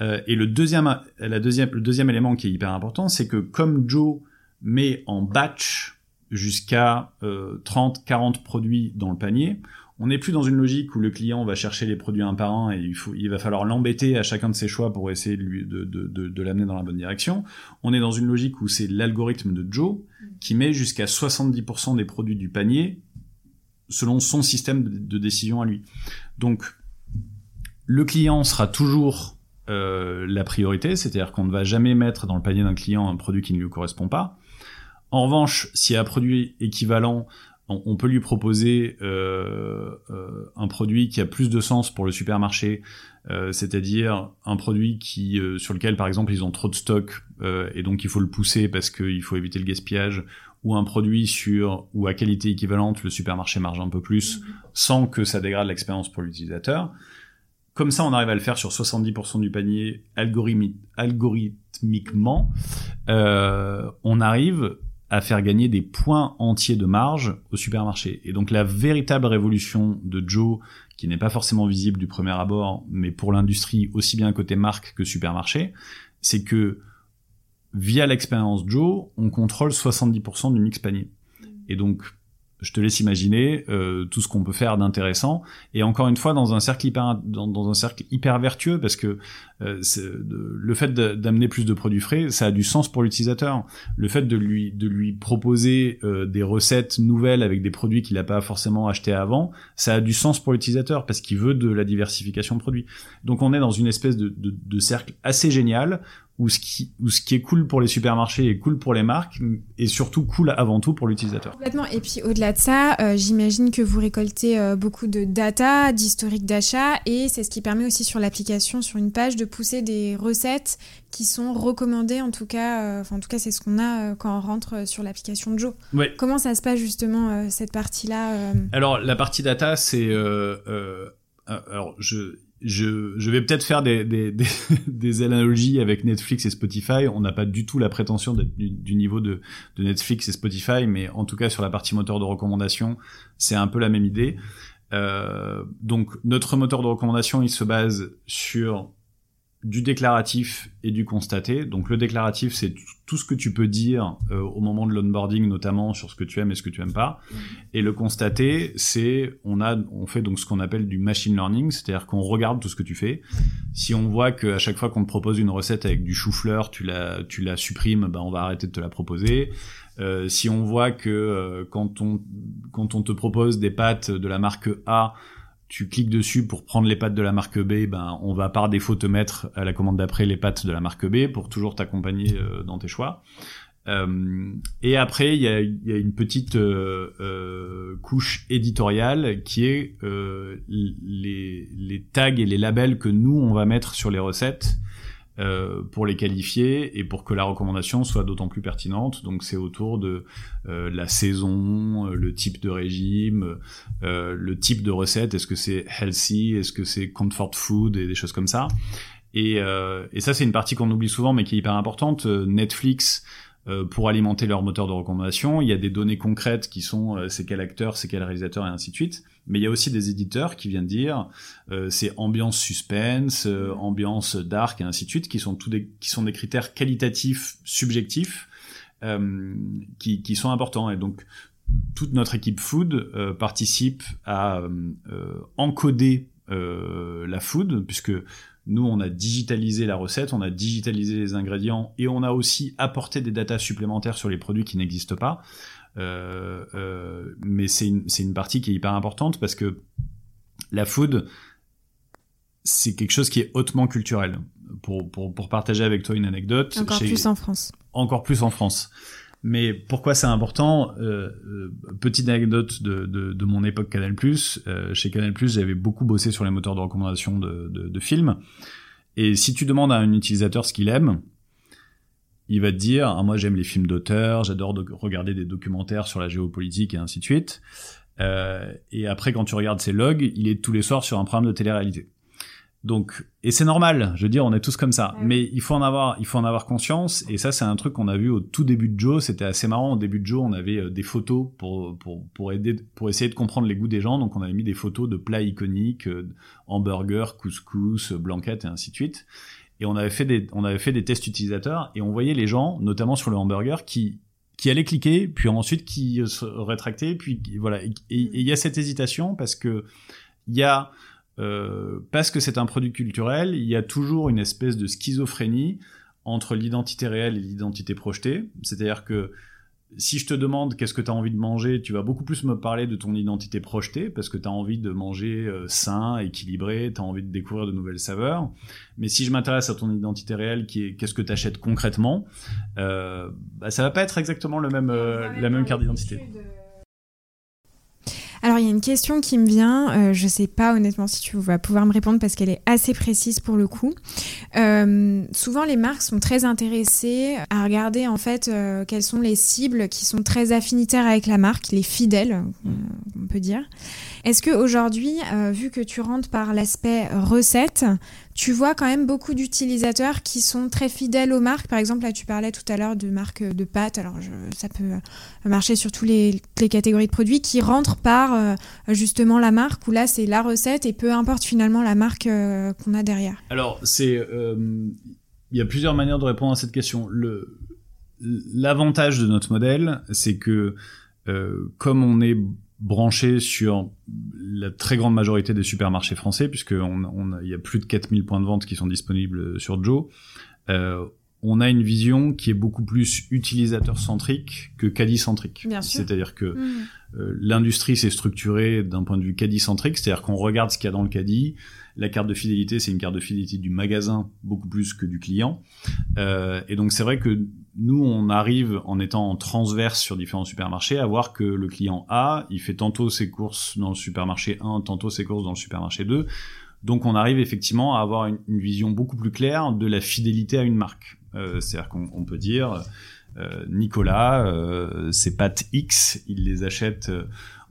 Euh, et le deuxième, la deuxième, le deuxième élément qui est hyper important, c'est que comme Joe met en batch jusqu'à euh, 30, 40 produits dans le panier. On n'est plus dans une logique où le client va chercher les produits un par un et il, faut, il va falloir l'embêter à chacun de ses choix pour essayer de, de l'amener dans la bonne direction. On est dans une logique où c'est l'algorithme de Joe qui met jusqu'à 70% des produits du panier selon son système de, décision à lui. Donc, le client sera toujours euh, la priorité, c'est-à-dire qu'on ne va jamais mettre dans le panier d'un client un produit qui ne lui correspond pas. En revanche, s'il y a un produit équivalent, on, peut lui proposer euh, euh, un produit qui a plus de sens pour le supermarché, c'est-à-dire un produit qui sur lequel par exemple ils ont trop de stock et donc il faut le pousser parce qu'il faut éviter le gaspillage, ou un produit sur ou à qualité équivalente le supermarché marge un peu plus sans que ça dégrade l'expérience pour l'utilisateur. Comme ça, on arrive à le faire sur 70% du panier algorithmiquement. on arrive à faire gagner des points entiers de marge au supermarché. Et donc la véritable révolution de Joe, qui n'est pas forcément visible du premier abord, mais pour l'industrie aussi bien côté marque que supermarché, c'est que via l'expérience Joe, on contrôle 70% du mix panier. Et donc je te laisse imaginer euh, tout ce qu'on peut faire d'intéressant. Et encore une fois dans un cercle hyper dans, un cercle hyper vertueux parce que euh, le fait d'amener plus de produits frais ça a du sens pour l'utilisateur. Le fait de lui de lui proposer euh, des recettes nouvelles avec des produits qu'il n'a pas forcément acheté avant ça a du sens pour l'utilisateur parce qu'il veut de la diversification de produits. Donc on est dans une espèce de, de, de cercle assez génial où ce qui où ce qui est cool pour les supermarchés est cool pour les marques et surtout cool avant tout pour l'utilisateur. Complètement. Et puis au-delà de ça, euh, j'imagine que vous récoltez euh, beaucoup de data, d'historique d'achat et c'est ce qui permet aussi sur l'application, sur une page, de pousser des recettes qui sont recommandées en tout cas. Euh, enfin, en tout cas, c'est ce qu'on a quand on rentre sur l'application de Joe. Ouais. Comment ça se passe justement cette partie-là Alors la partie data, c'est alors je je, vais peut-être faire *laughs* des, analogies avec Netflix et Spotify. On n'a pas du tout la prétention d'être du, niveau de, de, Netflix et Spotify, mais en tout cas sur la partie moteur de recommandation, c'est un peu la même idée. Euh, donc notre moteur de recommandation, il se base sur du déclaratif et du constaté. Donc le déclaratif, c'est tout ce que tu peux dire euh, au moment de l'onboarding, notamment sur ce que tu aimes et ce que tu aimes pas. Mm-hmm. Et le constaté, c'est on a on fait donc ce qu'on appelle du machine learning, c'est-à-dire qu'on regarde tout ce que tu fais. Si on voit qu'à chaque fois qu'on te propose une recette avec du chou-fleur, tu la tu la supprimes, ben on va arrêter de te la proposer. Euh, si on voit que euh, quand on quand on te propose des pâtes de la marque A, tu cliques dessus pour prendre les pattes de la marque B, ben on va par défaut te mettre à la commande d'après les pattes de la marque B pour toujours t'accompagner euh, dans tes choix. Euh, et après, il y a, une petite euh, couche éditoriale qui est les, tags et les labels que nous on va mettre sur les recettes euh, pour les qualifier et pour que la recommandation soit d'autant plus pertinente. Donc c'est autour de euh, la saison, euh, le type de régime, le type de recette. Est-ce que c'est healthy? Est-ce que c'est comfort food et des choses comme ça? Et, et ça c'est une partie qu'on oublie souvent mais qui est hyper importante. Netflix euh, pour alimenter leur moteur de recommandation. Il y a des données concrètes qui sont euh, c'est quel acteur, c'est quel réalisateur et ainsi de suite. Mais il y a aussi des éditeurs qui viennent dire euh, c'est ambiance suspense, ambiance dark et ainsi de suite, qui sont tous des qui sont des critères qualitatifs subjectifs qui, qui sont importants. Et donc toute notre équipe food participe à encoder la food puisque nous, on a digitalisé la recette, on a digitalisé les ingrédients et on a aussi apporté des datas supplémentaires sur les produits qui n'existent pas. Euh, euh, mais c'est une, une, partie qui est hyper importante parce que la food, c'est quelque chose qui est hautement culturel. Pour, pour, pour partager avec toi une anecdote. Encore plus en France. Encore plus en France. Mais pourquoi c'est important euh, euh, Petite anecdote de, de, de, mon époque Canal+. Euh, chez Canal+, j'avais beaucoup bossé sur les moteurs de recommandation de, de, films. Et si tu demandes à un utilisateur ce qu'il aime, il va te dire ah, moi j'aime les films d'auteur, j'adore regarder des documentaires sur la géopolitique et ainsi de suite. Euh, et après quand tu regardes ses logs, il est tous les soirs sur un programme de télé-réalité. Donc, et c'est normal, je veux dire, on est tous comme ça. Mais il faut en avoir, il faut en avoir conscience. Et ça, c'est un truc qu'on a vu au tout début de Joe. C'était assez marrant. Au début de Joe, on avait euh, des photos pour, pour, pour aider, pour essayer de comprendre les goûts des gens. Donc, on avait mis des photos de plats iconiques, euh, hamburger, couscous, blanquette et ainsi de suite. Et on avait fait des, on avait fait des tests utilisateurs et on voyait les gens, notamment sur le hamburger, qui, qui allaient cliquer, puis ensuite qui se rétractaient, puis voilà. Et il y a cette hésitation parce que il y a, euh, parce que c'est un produit culturel, il y a toujours une espèce de schizophrénie entre l'identité réelle et l'identité projetée. C'est-à-dire que si je te demande qu'est-ce que tu as envie de manger, tu vas beaucoup plus me parler de ton identité projetée, parce que tu as envie de manger euh, sain, équilibré, tu as envie de découvrir de nouvelles saveurs. Mais si je m'intéresse à ton identité réelle, qui est qu'est-ce que tu achètes concrètement, euh, bah, ça va pas être exactement le même, euh, la même carte d'identité. Alors il y a une question qui me vient, euh, je sais pas honnêtement si tu vas pouvoir me répondre parce qu'elle est assez précise pour le coup. Euh, souvent les marques sont très intéressées à regarder en fait euh, quelles sont les cibles qui sont très affinitaires avec la marque, les fidèles, on peut dire. Est-ce que aujourd'hui, vu que tu rentres par l'aspect recette, tu vois quand même beaucoup d'utilisateurs qui sont très fidèles aux marques. Par exemple, là, tu parlais tout à l'heure de marques de pâtes. Alors, ça peut marcher sur toutes les, catégories de produits qui rentrent par euh, justement la marque où là, c'est la recette et peu importe finalement la marque euh, qu'on a derrière. Alors. Euh, il y a plusieurs manières de répondre à cette question. L'avantage de notre modèle, c'est que comme on est branché sur la très grande majorité des supermarchés français, puisqu'il on, y a plus de 4000 points de vente qui sont disponibles sur Joe. Euh, on a une vision qui est beaucoup plus utilisateur-centrique que caddie-centrique. C'est-à-dire que mmh. euh, l'industrie s'est structurée d'un point de vue caddie-centrique, c'est-à-dire qu'on regarde ce qu'il y a dans le caddie. La carte de fidélité, c'est une carte de fidélité du magasin beaucoup plus que du client. Euh, et donc c'est vrai que nous, on arrive en étant en transverse sur différents supermarchés à voir que le client A, il fait tantôt ses courses dans le supermarché 1, tantôt ses courses dans le supermarché 2. Donc on arrive effectivement à avoir une, vision beaucoup plus claire de la fidélité à une marque. Euh, C'est-à-dire qu'on peut dire, euh, Nicolas, euh, ses pâtes X, il les achète euh,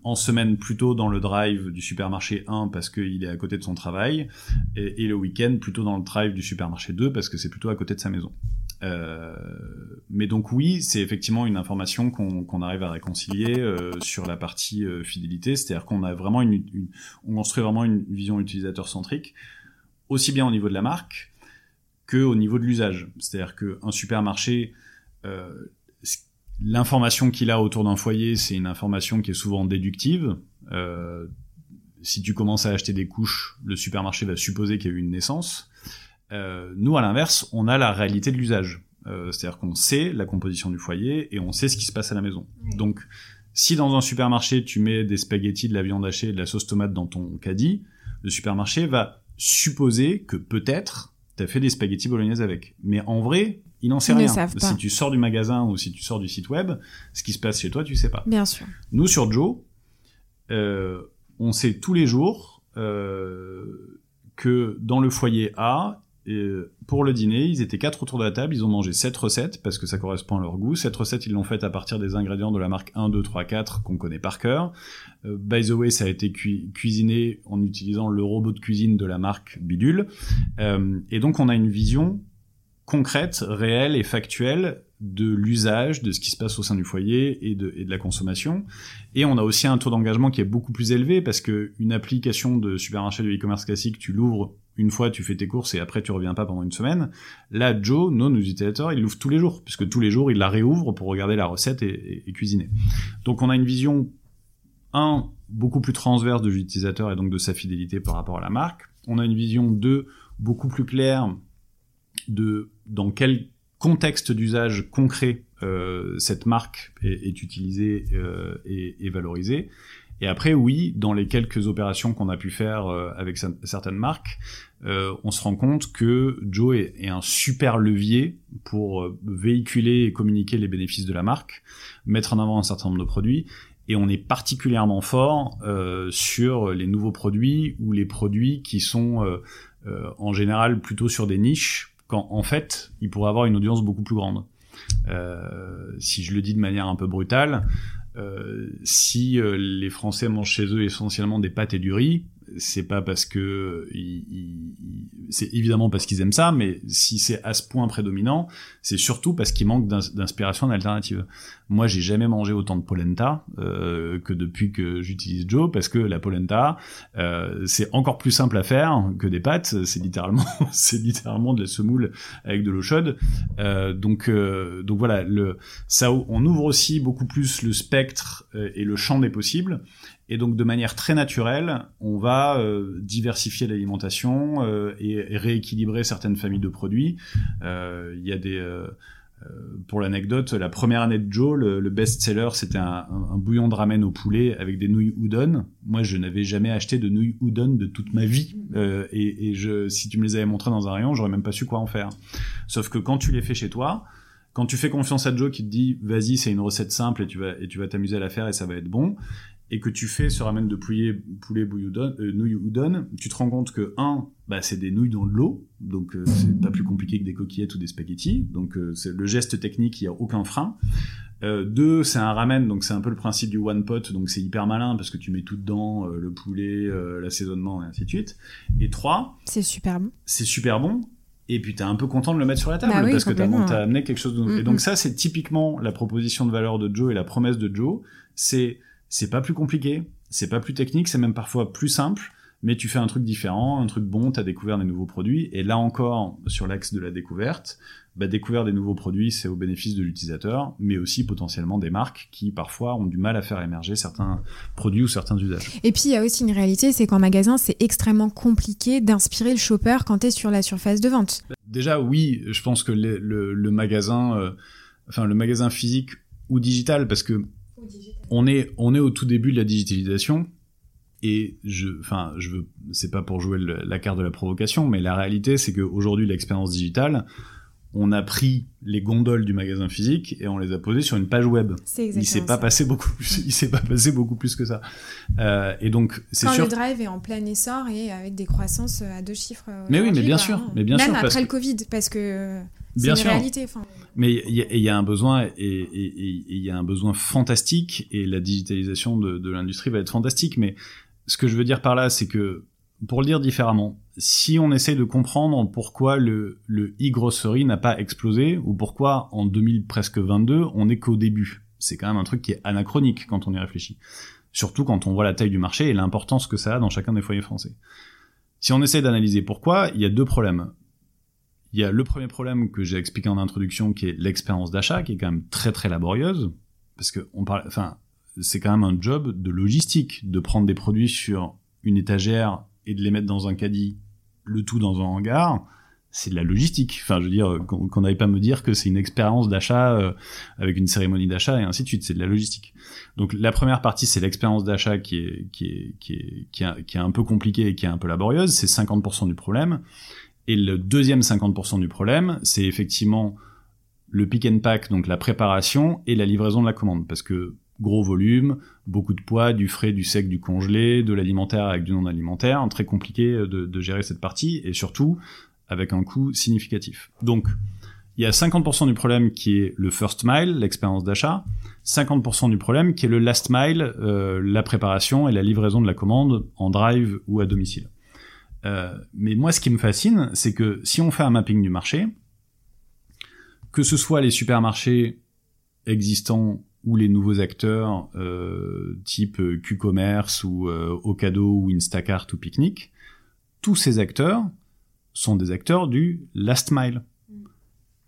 en semaine plutôt dans le drive du supermarché 1 parce qu'il est à côté de son travail, et, et le week-end plutôt dans le drive du supermarché 2 parce que c'est plutôt à côté de sa maison. Euh, mais donc oui, c'est effectivement une information qu'on arrive à réconcilier euh, sur la partie euh, fidélité, c'est-à-dire qu'on a vraiment on construit vraiment une vision utilisateur centrique, aussi bien au niveau de la marque que au niveau de l'usage. C'est-à-dire qu'un supermarché, l'information qu'il a autour d'un foyer, c'est une information qui est souvent déductive. si tu commences à acheter des couches, le supermarché va supposer qu'il y a eu une naissance. Euh, nous, à l'inverse, on a la réalité de l'usage. Euh, c'est-à-dire qu'on sait la composition du foyer et on sait ce qui se passe à la maison. Donc, si dans un supermarché, tu mets des spaghettis, de la viande hachée et de la sauce tomate dans ton caddie, le supermarché va supposer que peut-être tu as fait des spaghettis bolognaises avec. Mais en vrai, il n'en sait rien. Si tu sors du magasin ou si tu sors du site web, ce qui se passe chez toi, tu sais pas. Bien sûr. Nous, sur Joe, euh, on sait tous les jours euh, que dans le foyer A, et pour le dîner, ils étaient quatre autour de la table, ils ont mangé sept recettes parce que ça correspond à leur goût. Cette recette, ils l'ont faite à partir des ingrédients de la marque 1, 2, 3, 4 qu'on connaît par cœur. Euh, by the way, ça a été cuisiné en utilisant le robot de cuisine de la marque Bidule. Euh, et donc, on a une vision concrète, réelle et factuelle de l'usage, de ce qui se passe au sein du foyer et de, et de la consommation. Et on a aussi un taux d'engagement qui est beaucoup plus élevé parce que une application de supermarché de e-commerce classique, tu l'ouvres une fois, tu fais tes courses et après tu reviens pas pendant une semaine. Là, Joe, nos utilisateurs, ils l'ouvrent tous les jours puisque tous les jours, ils la réouvrent pour regarder la recette et, cuisiner. Donc on a une vision, un, beaucoup plus transverse de l'utilisateur et donc de sa fidélité par rapport à la marque. On a une vision, deux, beaucoup plus claire de dans quel contexte d'usage concret euh, cette marque est, utilisée euh, et, valorisée. Et après, oui, dans les quelques opérations qu'on a pu faire euh, avec certaines marques, euh, on se rend compte que Joe est, un super levier pour euh, véhiculer et communiquer les bénéfices de la marque, mettre en avant un certain nombre de produits. Et on est particulièrement fort sur les nouveaux produits ou les produits qui sont en général plutôt sur des niches quand en fait, il pourrait avoir une audience beaucoup plus grande. Si je le dis de manière un peu brutale, si euh, les Français mangent chez eux essentiellement des pâtes et du riz, c'est pas parce que c'est évidemment parce qu'ils aiment ça, mais si c'est à ce point prédominant, c'est surtout parce qu'ils manquent d'inspiration d'alternative. Moi, j'ai jamais mangé autant de polenta euh, que depuis que j'utilise Joe, parce que la polenta, euh, c'est encore plus simple à faire que des pâtes. C'est littéralement, *laughs* c'est littéralement de la semoule avec de l'eau chaude. Euh, donc, donc voilà, ça, on ouvre aussi beaucoup plus le spectre et le champ des possibles. Et donc de manière très naturelle, on va diversifier l'alimentation et, rééquilibrer certaines familles de produits. Il y a des pour l'anecdote, la première année de Joe, le, best-seller, c'était un, un, bouillon de ramen au poulet avec des nouilles udon. Moi, je n'avais jamais acheté de nouilles udon de toute ma vie. et, et je, si tu me les avais montrées dans un rayon, j'aurais même pas su quoi en faire. Sauf que quand tu les fais chez toi, quand tu fais confiance à Joe qui te dit vas-y c'est une recette simple et tu vas et tu vas t'amuser à la faire et ça va être bon et que tu fais ce ramen de poulet, poulet bouillon, euh, nouilles udon, tu te rends compte que un, bah, c'est des nouilles dans de l'eau, donc euh, c'est pas plus compliqué que des coquillettes ou des spaghettis, donc euh, c'est le geste technique, il y a aucun frein. Euh, deux, c'est un ramen, donc c'est un peu le principe du one pot, donc c'est hyper malin parce que tu mets tout dedans, euh, le poulet, l'assaisonnement et ainsi de suite. Et trois, c'est super bon. C'est super bon. Et puis t'es un peu content de le mettre sur la table bah parce que t'as as amené quelque chose de nouveau. Et donc ça, c'est typiquement la proposition de valeur de Joe et la promesse de Joe. C'est c'est pas plus compliqué, c'est pas plus technique, c'est même parfois plus simple, mais tu fais un truc différent, un truc bon, tu as découvert des nouveaux produits, et là encore, sur l'axe de la découverte, bah, découvrir des nouveaux produits, c'est au bénéfice de l'utilisateur, mais aussi potentiellement des marques qui parfois ont du mal à faire émerger certains produits ou certains usages. Et puis il y a aussi une réalité, c'est qu'en magasin, c'est extrêmement compliqué d'inspirer le shopper quand tu es sur la surface de vente. Déjà, oui, je pense que le, le, magasin, euh, enfin le magasin physique ou digital, parce que on est, on est au tout début de la digitalisation. Et je, enfin, je veux, c'est pas pour jouer la carte de la provocation, mais la réalité, c'est qu'aujourd'hui, l'expérience digitale, on a pris les gondoles du magasin physique et on les a posées sur une page web. Il s'est pas passé beaucoup plus, il s'est pas passé beaucoup plus que ça. Euh, et donc c'est sûr. Quand le drive est en plein essor et avec des croissances à deux chiffres. Mais oui, mais bien sûr, mais bien Même sûr. après le Covid, parce que une réalité. Mais il y, a un besoin et il y a un besoin fantastique et la digitalisation de, de l'industrie va être fantastique. Mais ce que je veux dire par là, c'est que pour le dire différemment, si on essaie de comprendre pourquoi le, le e-grocery n'a pas explosé, ou pourquoi en 2000 presque 22, on n'est qu'au début, c'est quand même un truc qui est anachronique quand on y réfléchit. Surtout quand on voit la taille du marché et l'importance que ça a dans chacun des foyers français. Si on essaie d'analyser pourquoi, il y a deux problèmes. Il y a le premier problème que j'ai expliqué en introduction, qui est l'expérience d'achat, qui est quand même très très laborieuse, parce que on parle, enfin, c'est quand même un job de logistique de prendre des produits sur une étagère et de les mettre dans un caddie, le tout dans un hangar, c'est de la logistique. Enfin, je veux dire, qu'on n'aille pas me dire que c'est une expérience d'achat euh, avec une cérémonie d'achat et ainsi de suite. C'est de la logistique. Donc la première partie, c'est l'expérience d'achat qui est qui est qui est qui est, qui est un peu compliquée et qui est un peu laborieuse. C'est 50% du problème. Et le deuxième 50% du problème, c'est effectivement le pick and pack, donc la préparation et la livraison de la commande, parce que gros volume, beaucoup de poids, du frais, du sec, du congelé, de l'alimentaire avec du non alimentaire, très compliqué de, de, gérer cette partie et surtout avec un coût significatif. Donc il y a 50% du problème qui est le first mile, l'expérience d'achat, 50% du problème qui est le last mile, euh, la préparation et la livraison de la commande en drive ou à domicile. Euh, mais moi ce qui me fascine, c'est que si on fait un mapping du marché, que ce soit les supermarchés existants ou les nouveaux acteurs euh, type Q-commerce ou euh, Ocado ou Instacart ou Picnic, tous ces acteurs sont des acteurs du last mile.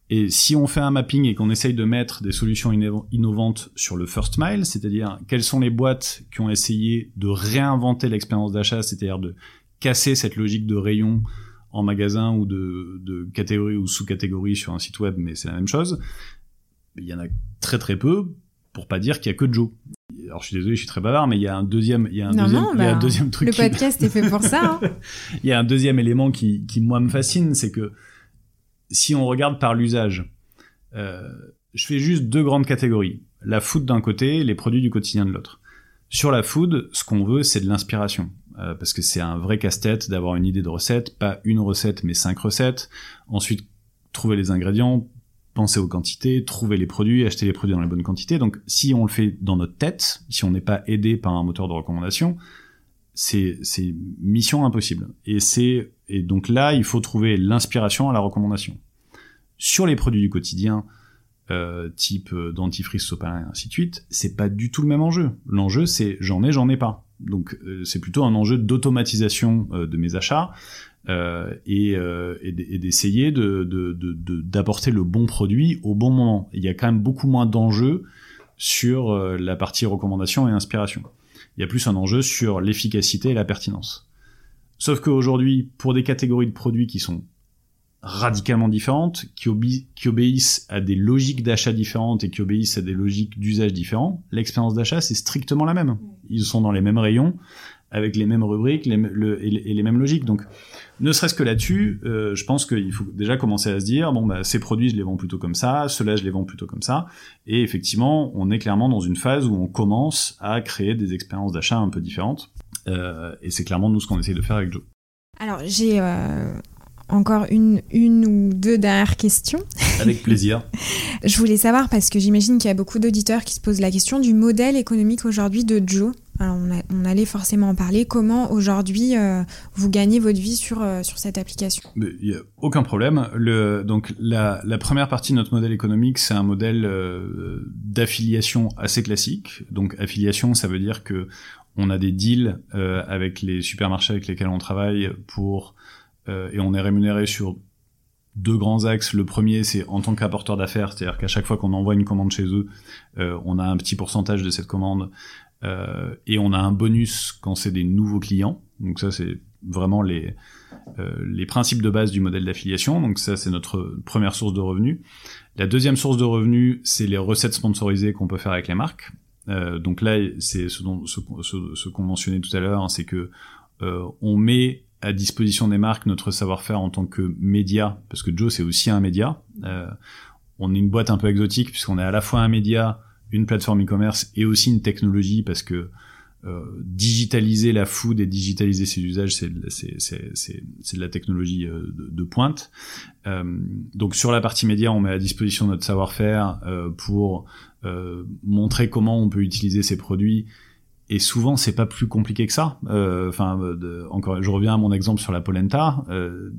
Et si on fait un mapping et qu'on essaye de mettre des solutions innovantes sur le first mile, c'est-à-dire quelles sont les boîtes qui ont essayé de réinventer l'expérience d'achat, c'est-à-dire de casser cette logique de rayon en magasin ou de, de catégorie ou sous-catégorie sur un site web, mais c'est la même chose. Il y en a très très peu, pour pas dire qu'il y a que Joe. Alors je suis désolé, je suis très bavard, mais il y a un deuxième, il y a un, deuxième, il y a un bah, deuxième truc. Le podcast est fait pour ça. Hein. *laughs* il y a un deuxième élément qui, qui moi me fascine, c'est que si on regarde par l'usage, euh, je fais juste deux grandes catégories. La food d'un côté, les produits du quotidien de l'autre. Sur la food, ce qu'on veut, c'est de l'inspiration. Euh, parce que c'est un vrai casse-tête d'avoir une idée de recette, pas une recette, mais cinq recettes. Ensuite, trouver les ingrédients, penser aux quantités, trouver les produits, acheter les produits dans les bonnes quantités. Donc, si on le fait dans notre tête, si on n'est pas aidé par un moteur de recommandation, c'est mission impossible. Et et donc là, il faut trouver l'inspiration à la recommandation. Sur les produits du quotidien, euh, type euh, dentifrice, sopalin et ainsi de suite, c'est pas du tout le même enjeu. L'enjeu, c'est j'en ai, j'en ai pas. Donc euh, c'est plutôt un enjeu d'automatisation euh, de mes achats euh, et, et d'essayer de, d'apporter le bon produit au bon moment. Il y a quand même beaucoup moins d'enjeux sur la partie recommandation et inspiration. Il y a plus un enjeu sur l'efficacité et la pertinence. Sauf qu'aujourd'hui, pour des catégories de produits qui sont radicalement différentes, qui, qui obéissent à des logiques d'achat différentes et qui obéissent à des logiques d'usage différents, l'expérience d'achat, c'est strictement la même. Ils sont dans les mêmes rayons, avec les mêmes rubriques les, et, les mêmes logiques. Donc, ne serait-ce que là-dessus, euh, je pense qu'il faut déjà commencer à se dire, bon, bah, ces produits, je les vends plutôt comme ça, ceux-là, je les vends plutôt comme ça. Et effectivement, on est clairement dans une phase où on commence à créer des expériences d'achat un peu différentes. Euh, et c'est clairement nous ce qu'on essaye de faire avec Joe. Alors, j'ai euh, encore une, une ou deux dernières questions. Avec plaisir. *laughs* je voulais savoir, parce que j'imagine qu'il y a beaucoup d'auditeurs qui se posent la question du modèle économique aujourd'hui de Joe. Alors on, allait forcément en parler. Comment aujourd'hui euh, vous gagnez votre vie sur, euh, sur cette application? Il n'y a aucun problème. Le, donc la, la, première partie de notre modèle économique, c'est un modèle euh, d'affiliation assez classique. Donc affiliation, ça veut dire que on a des deals avec les supermarchés avec lesquels on travaille pour et on est rémunéré sur deux grands axes. Le premier, c'est en tant qu'apporteur d'affaires, c'est-à-dire qu'à chaque fois qu'on envoie une commande chez eux, euh, on a un petit pourcentage de cette commande euh, et on a un bonus quand c'est des nouveaux clients. Donc ça, c'est vraiment les les principes de base du modèle d'affiliation. Donc ça, c'est notre première source de revenus. La deuxième source de revenus, c'est les recettes sponsorisées qu'on peut faire avec les marques. donc là, c'est ce qu'on mentionnait tout à l'heure, hein, c'est que on met à disposition des marques notre savoir-faire en tant que média, parce que Joe c'est aussi un média. Euh, on est une boîte un peu exotique puisqu'on est à la fois un média, une plateforme e-commerce et aussi une technologie parce que euh, digitaliser la food et digitaliser ses usages, c'est de la technologie euh, de, de, pointe. Euh, donc sur la partie média, on met à disposition notre savoir-faire euh, pour euh, montrer comment on peut utiliser ces produits et souvent c'est pas plus compliqué que ça. Euh, enfin, encore, je reviens à mon exemple sur la polenta. Euh,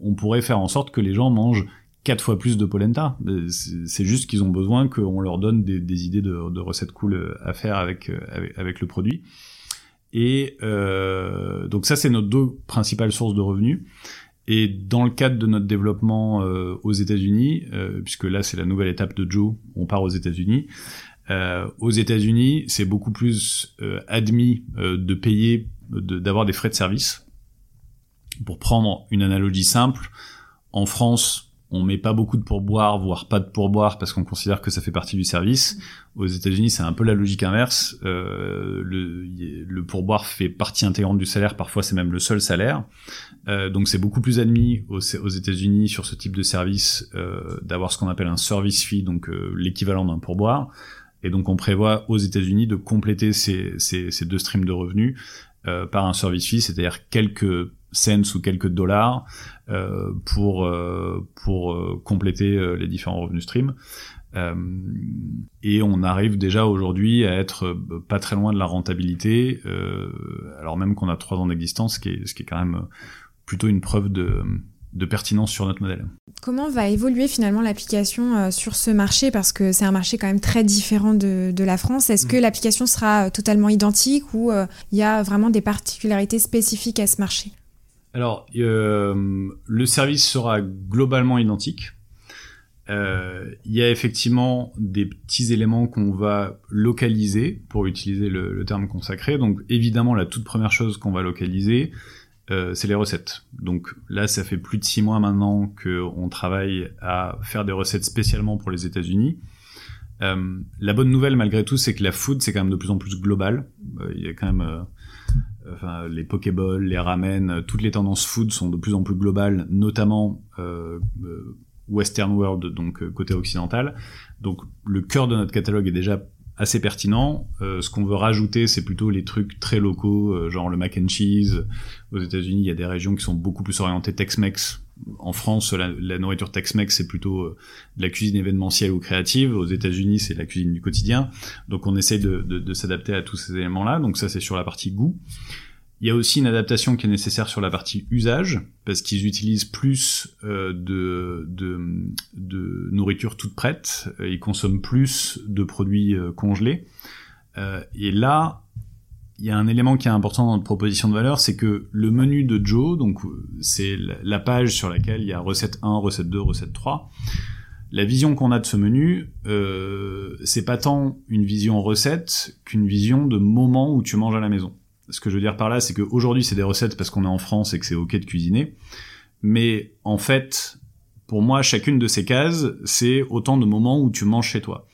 on pourrait faire en sorte que les gens mangent quatre fois plus de polenta. Euh, c'est juste qu'ils ont besoin qu'on leur donne des, idées de, recettes cool à faire avec, avec, le produit. Et donc ça, c'est nos deux principales sources de revenus. Et dans le cadre de notre développement aux États-Unis, puisque là c'est la nouvelle étape de Joe, on part aux États-Unis, euh, aux États-Unis, c'est beaucoup plus euh, admis euh, de payer, d'avoir des frais de service. Pour prendre une analogie simple, en France, on met pas beaucoup de pourboire, voire pas de pourboire, parce qu'on considère que ça fait partie du service. Aux États-Unis, c'est un peu la logique inverse. Euh, le, le, pourboire fait partie intégrante du salaire, parfois c'est même le seul salaire. Euh, donc c'est beaucoup plus admis aux, aux États-Unis sur ce type de service euh, d'avoir ce qu'on appelle un service fee, donc l'équivalent d'un pourboire. Et donc on prévoit aux États-Unis de compléter ces, ces, ces, deux streams de revenus euh, par un service fee, c'est-à-dire quelques cents ou quelques dollars euh, pour euh, pour euh, compléter euh, les différents revenus streams. et on arrive déjà aujourd'hui à être pas très loin de la rentabilité, alors même qu'on a trois ans d'existence, ce ce qui est quand même plutôt une preuve de de pertinence sur notre modèle. Comment va évoluer finalement l'application euh, sur ce marché? Parce que c'est un marché quand même très différent de, la France. Est-ce que mm. l'application sera euh, totalement identique ou euh, il y a vraiment des particularités spécifiques à ce marché? Alors, le service sera globalement identique. Il y a effectivement des petits éléments qu'on va localiser, pour utiliser le, le terme consacré. Donc évidemment, la toute première chose qu'on va localiser, euh, c'est les recettes. Donc là, ça fait plus de six mois maintenant qu'on travaille à faire des recettes spécialement pour les États-Unis. Euh, la bonne nouvelle, malgré tout, c'est que la food, c'est quand même de plus en plus global. Euh, il y a quand même les Pokéballs, les ramen, toutes les tendances food sont de plus en plus globales, notamment Western World, donc côté occidental. Donc le cœur de notre catalogue est déjà assez pertinent. Euh, ce qu'on veut rajouter, c'est plutôt les trucs très locaux, euh, genre le mac and cheese. Aux États-Unis, il y a des régions qui sont beaucoup plus orientées Tex-Mex. En France, la, nourriture Tex-Mex, c'est plutôt euh, de la cuisine événementielle ou créative. Aux États-Unis, c'est la cuisine du quotidien. Donc, on essaye de, de s'adapter à tous ces éléments-là. Donc, ça, c'est sur la partie goût. Il y a aussi une adaptation qui est nécessaire sur la partie usage, parce qu'ils utilisent plus euh, de, de, de, nourriture toute prête, euh, ils consomment plus de produits euh, congelés. et là, il y a un élément qui est important dans notre proposition de valeur, c'est que le menu de Joe, donc c'est la page sur laquelle il y a recette 1, recette 2, recette 3, la vision qu'on a de ce menu, euh, c'est pas tant une vision recette qu'une vision de moment où tu manges à la maison ce que je veux dire par là, c'est qu'aujourd'hui, c'est des recettes parce qu'on est en France et que c'est ok de cuisiner. Mais en fait, pour moi, chacune de ces cases, c'est autant de moments où tu manges chez toi.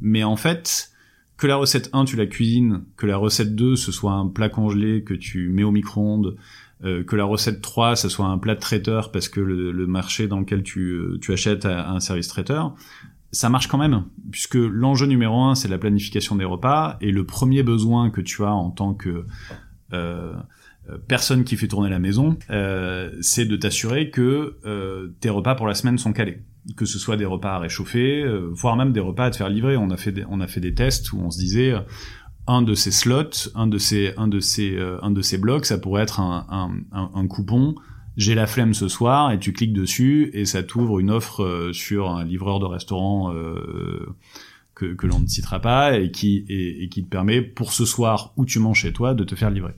Mais en fait, que la recette 1, tu la cuisines, que la recette 2, ce soit un plat congelé que tu mets au micro-ondes, euh, que la recette 3, ce soit un plat de traiteur parce que le, marché dans lequel tu, euh, tu achètes a un service traiteur, ça marche quand même, puisque l'enjeu numéro un, c'est la planification des repas, et le premier besoin que tu as en tant que euh, euh personne qui fait tourner la maison, euh, c'est de t'assurer que tes repas pour la semaine sont calés, que ce soit des repas à réchauffer, voire même des repas à te faire livrer. On a fait des, on a fait des tests où on se disait un de ces slots, un de ces, un de ces, un de ces blocs, ça pourrait être un coupon j'ai la flemme ce soir et tu cliques dessus et ça t'ouvre une offre euh, sur un livreur de restaurant euh, que, l'on ne citera pas et qui, et, qui te permet pour ce soir où tu manges chez toi de te faire livrer.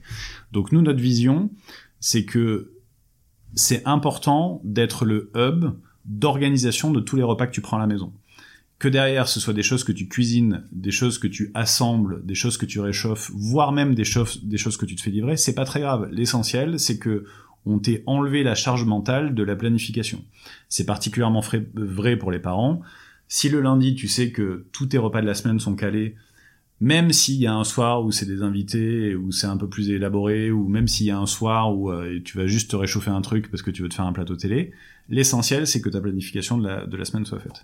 Donc nous, notre vision, c'est que c'est important d'être le hub d'organisation de tous les repas que tu prends à la maison. Que derrière, ce soit des choses que tu cuisines, des choses que tu assembles, des choses que tu réchauffes, voire même des choses, des choses que tu te fais livrer, c'est pas très grave. L'essentiel, c'est que on t'est enlevé la charge mentale de la planification. C'est particulièrement vrai pour les parents. Si le lundi, tu sais que tous tes repas de la semaine sont calés, même s'il y a un soir où c'est des invités, où c'est un peu plus élaboré, ou même s'il y a un soir où euh, tu vas juste te réchauffer un truc parce que tu veux te faire un plateau télé, l'essentiel c'est que ta planification de la, de la semaine soit faite.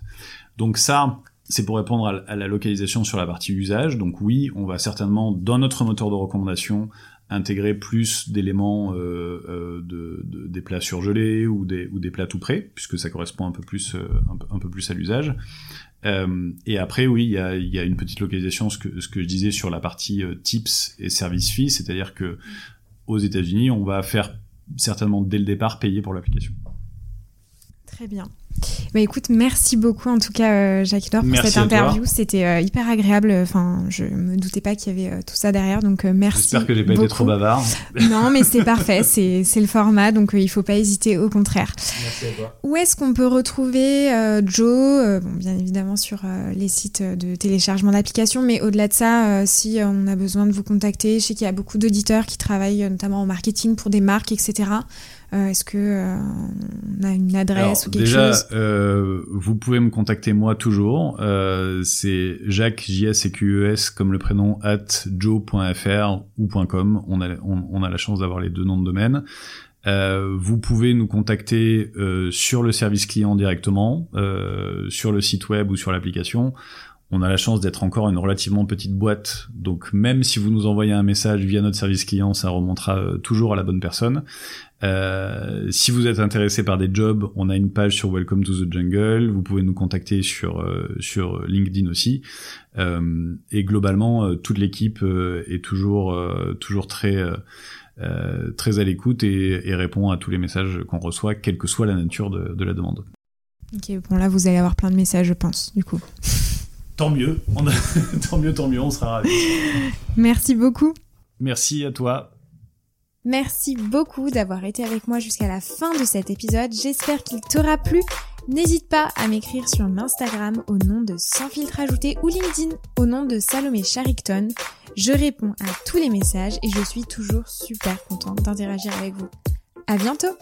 Donc ça, c'est pour répondre à, la localisation sur la partie usage. Donc oui, on va certainement, dans notre moteur de recommandation, intégrer plus d'éléments euh, euh, de, de, des plats surgelés ou des, ou des plats tout prêts, puisque ça correspond un peu plus, euh, un, plus à l'usage. Et après, oui, il y a, y a, une petite localisation, ce que, ce que je disais sur la partie tips et service fee, c'est-à-dire que aux États-Unis, on va faire certainement dès le départ payer pour l'application. Très bien. Bah écoute, merci beaucoup en tout cas, euh, Jacques Dor, pour cette interview. C'était euh, hyper agréable. Enfin, je me doutais pas qu'il y avait euh, tout ça derrière, donc merci. J'espère que j'ai pas été trop bavard. *laughs* non, mais c'est parfait. C'est le format, donc il faut pas hésiter. Au contraire. Merci à toi. Où est-ce qu'on peut retrouver Joe bon, Bien évidemment sur les sites de téléchargement d'applications, mais au-delà de ça, si on a besoin de vous contacter, je sais qu'il y a beaucoup d'auditeurs qui travaillent notamment en marketing pour des marques, etc. Euh, est-ce que euh, on a une adresse ou quelque déjà, chose euh, vous pouvez me contacter moi toujours. c'est Jacques J S Q E S comme le prénom at joe.fr ou .com. On a on, a la chance d'avoir les deux noms de domaine. vous pouvez nous contacter sur le service client directement, sur le site web ou sur l'application. On a la chance d'être encore une relativement petite boîte, donc même si vous nous envoyez un message via notre service client, ça remontera toujours à la bonne personne. Euh, si vous êtes intéressé par des jobs, on a une page sur Welcome to the Jungle. Vous pouvez nous contacter sur euh, LinkedIn aussi. Euh, et globalement, toute l'équipe est toujours toujours très très à l'écoute et, répond à tous les messages qu'on reçoit, quelle que soit la nature de, la demande. Ok, bon là vous allez avoir plein de messages, je pense, du coup. *laughs* Tant mieux, *laughs* tant mieux, tant mieux, on sera ravis. Merci beaucoup. Merci à toi. Merci beaucoup d'avoir été avec moi jusqu'à la fin de cet épisode. J'espère qu'il t'aura plu. N'hésite pas à m'écrire sur Instagram au nom de Sans filtre ajouté ou LinkedIn au nom de Salomé Charicton. Je réponds à tous les messages et je suis toujours super contente d'interagir avec vous. À bientôt!